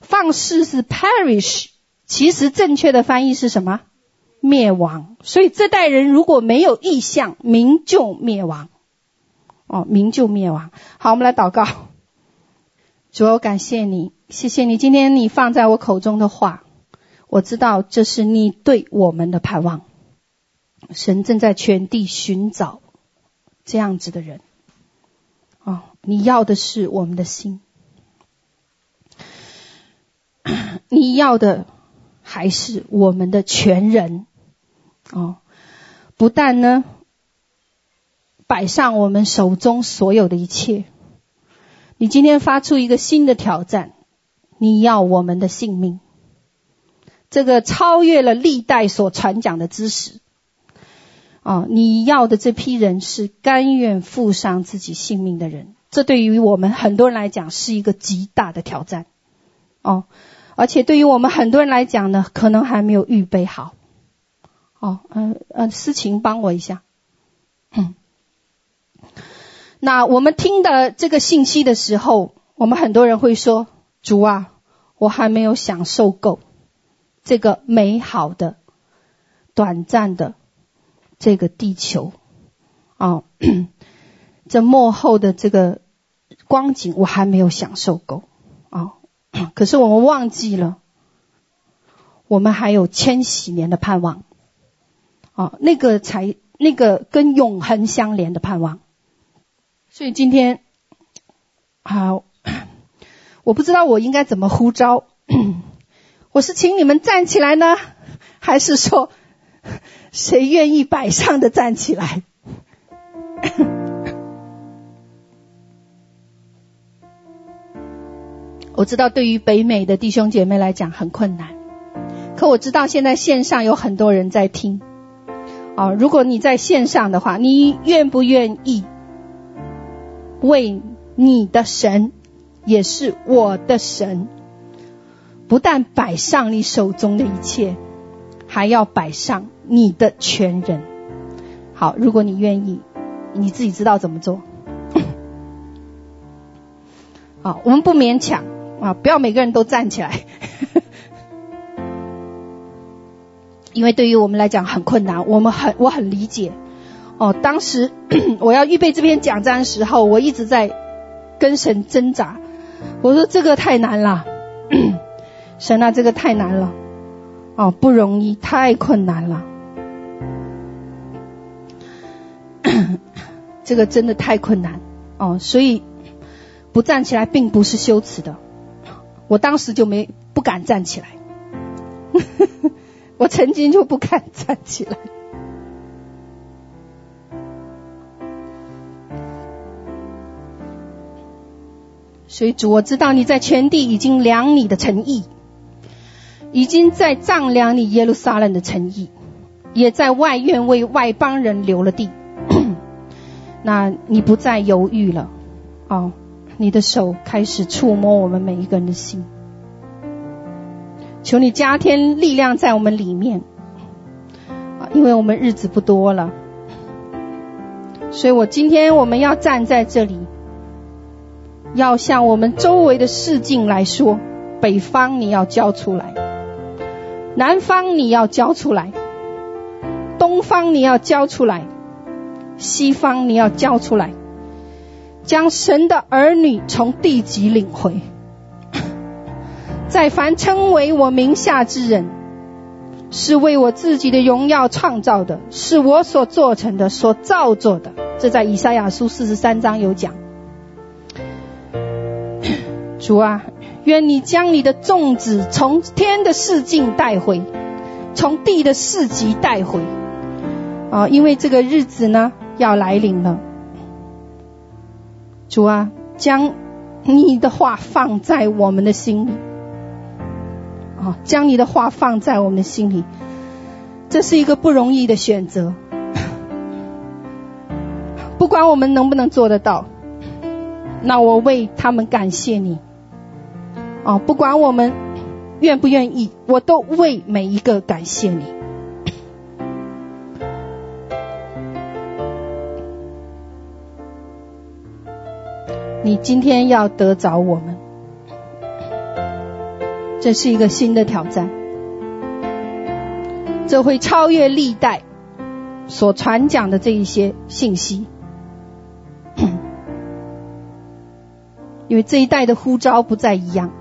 放肆是 perish，其实正确的翻译是什么？灭亡。所以这代人如果没有意向，民就灭亡。哦，民就灭亡。好，我们来祷告。主，我感谢你，谢谢你今天你放在我口中的话。我知道这是你对我们的盼望，神正在全地寻找这样子的人。哦，你要的是我们的心，你要的还是我们的全人。哦，不但呢，摆上我们手中所有的一切，你今天发出一个新的挑战，你要我们的性命，这个超越了历代所传讲的知识。哦，你要的这批人是甘愿付上自己性命的人，这对于我们很多人来讲是一个极大的挑战。哦，而且对于我们很多人来讲呢，可能还没有预备好。哦，嗯、嗯，思琴帮我一下。嗯。那我们听的这个信息的时候，我们很多人会说：“主啊，我还没有享受够这个美好的、短暂的这个地球啊，这末后的这个光景，我还没有享受够。可是我们忘记了，我们还有千禧年的盼望啊，那个才那个跟永恒相连的盼望。”所以今天，好，我不知道我应该怎么呼召。我是请你们站起来呢，还是说谁愿意摆上的站起来？我知道对于北美的弟兄姐妹来讲很困难，可我知道现在线上有很多人在听。哦，如果你在线上的话，你愿不愿意？为你的神，也是我的神，不但摆上你手中的一切，还要摆上你的全人。好，如果你愿意，你自己知道怎么做。好，我们不勉强啊，不要每个人都站起来，因为对于我们来讲很困难，我们很我很理解。哦，当时 我要预备这篇讲章的时候，我一直在跟神挣扎。我说这个太难了，神啊，这个太难了，哦，不容易，太困难了。这个真的太困难哦，所以不站起来并不是羞耻的。我当时就没不敢站起来，我曾经就不敢站起来。所以主，我知道你在全地已经量你的诚意，已经在丈量你耶路撒冷的诚意，也在外院为外邦人留了地。那你不再犹豫了，哦，你的手开始触摸我们每一个人的心。求你加添力量在我们里面，啊，因为我们日子不多了。所以我今天我们要站在这里。要向我们周围的市境来说，北方你要交出来，南方你要交出来，东方你要交出来，西方你要交出来，将神的儿女从地极领回。在凡称为我名下之人，是为我自己的荣耀创造的，是我所做成的，所造作的。这在以赛亚书四十三章有讲。主啊，愿你将你的众子从天的世境带回，从地的世极带回，啊，因为这个日子呢要来临了。主啊，将你的话放在我们的心里，啊，将你的话放在我们的心里，这是一个不容易的选择。不管我们能不能做得到，那我为他们感谢你。啊，不管我们愿不愿意，我都为每一个感谢你。你今天要得着我们，这是一个新的挑战，这会超越历代所传讲的这一些信息，因为这一代的呼召不再一样。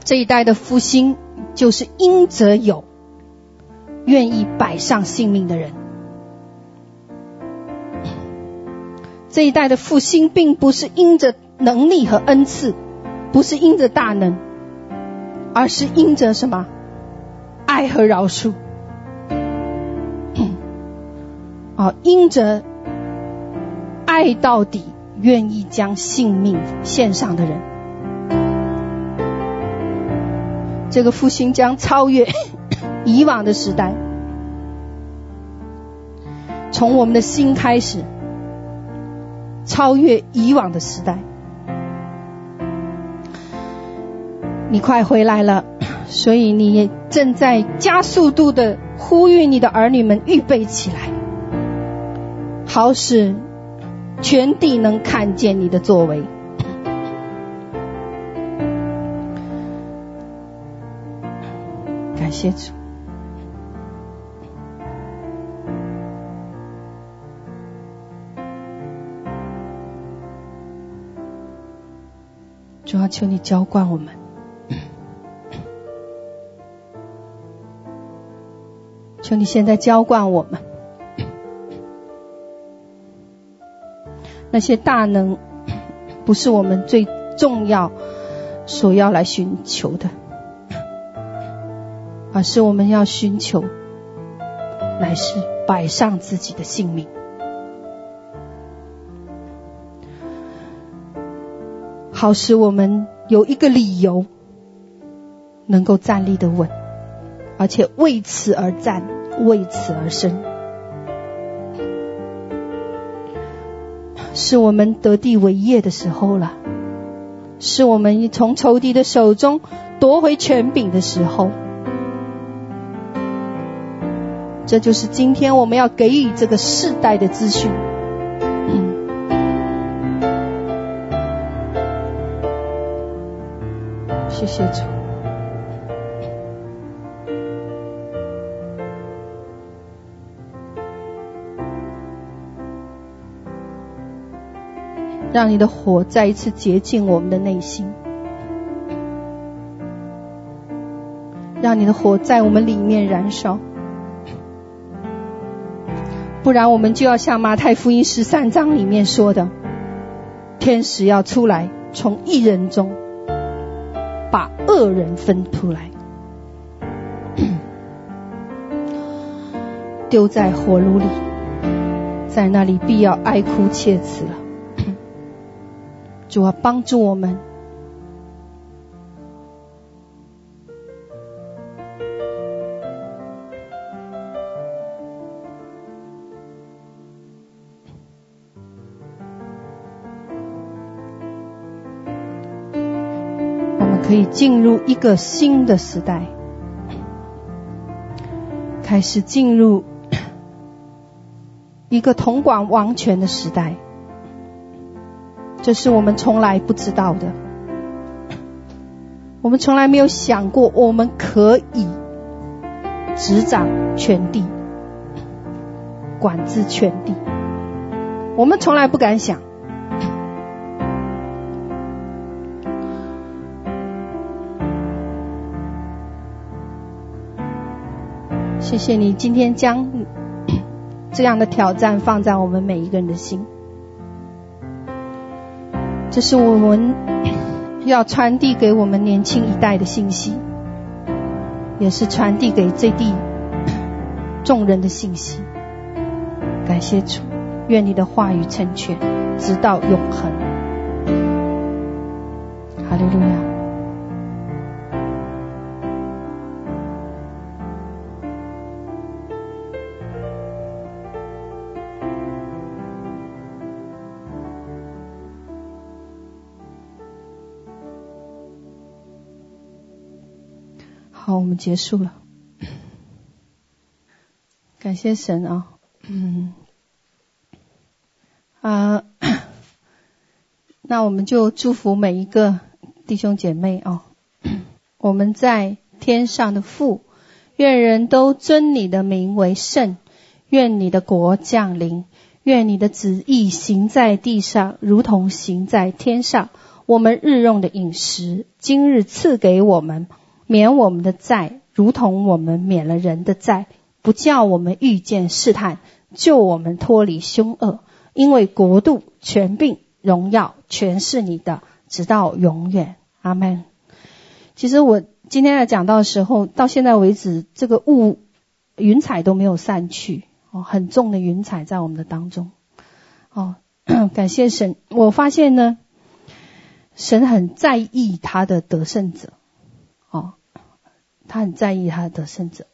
这一代的复兴，就是应者有愿意摆上性命的人。这一代的复兴，并不是因着能力和恩赐，不是因着大能，而是因着什么？爱和饶恕。啊，因着爱到底，愿意将性命献上的人，这个复兴将超越 以往的时代，从我们的心开始，超越以往的时代。你快回来了，所以你也正在加速度的呼吁你的儿女们预备起来，好使全地能看见你的作为。感谢主，主要求你浇灌我们。求你现在浇灌我们，那些大能不是我们最重要所要来寻求的，而是我们要寻求，乃是摆上自己的性命，好使我们有一个理由能够站立的稳，而且为此而战。为此而生，是我们得地为业的时候了，是我们从仇敌的手中夺回权柄的时候。这就是今天我们要给予这个世代的资讯。谢谢主。让你的火再一次洁净我们的内心，让你的火在我们里面燃烧，不然我们就要像马太福音十三章里面说的，天使要出来，从一人中把恶人分出来，丢在火炉里，在那里必要哀哭切齿了。主啊，帮助我们，可以进入一个新的时代，开始进入一个统管王权的时代。这是我们从来不知道的，我们从来没有想过我们可以执掌全地、管制全地，我们从来不敢想。谢谢你今天将这样的挑战放在我们每一个人的心。这是我们要传递给我们年轻一代的信息，也是传递给这地众人的信息。感谢主，愿你的话语成全，直到永恒。哈利路亚。我们结束了。感谢神啊，嗯，啊，那我们就祝福每一个弟兄姐妹啊。我们在天上的父，愿人都尊你的名为圣，愿你的国降临，愿你的旨意行在地上，如同行在天上。我们日用的饮食，今日赐给我们。免我们的债，如同我们免了人的债，不叫我们遇见试探，救我们脱离凶恶。因为国度、权柄、荣耀，全是你的，直到永远。阿门。其实我今天在讲到的时候，到现在为止，这个雾云彩都没有散去哦，很重的云彩在我们的当中。哦，感谢神，我发现呢，神很在意他的得胜者。他很在意他的得胜者。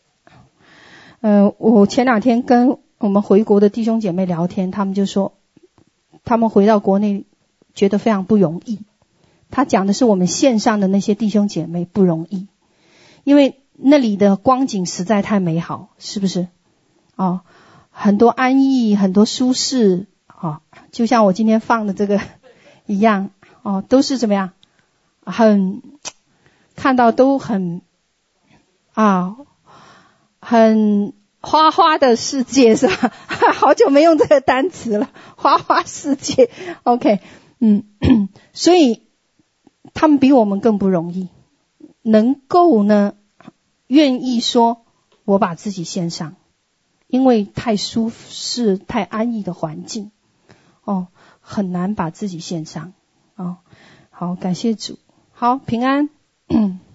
嗯、呃，我前两天跟我们回国的弟兄姐妹聊天，他们就说，他们回到国内觉得非常不容易。他讲的是我们线上的那些弟兄姐妹不容易，因为那里的光景实在太美好，是不是？哦，很多安逸，很多舒适，哦，就像我今天放的这个一样，哦，都是怎么样？很看到都很啊。很花花的世界是吧？好久没用这个单词了，花花世界。OK，嗯，所以他们比我们更不容易，能够呢愿意说我把自己献上，因为太舒适、太安逸的环境，哦，很难把自己献上。哦，好，感谢主，好，平安。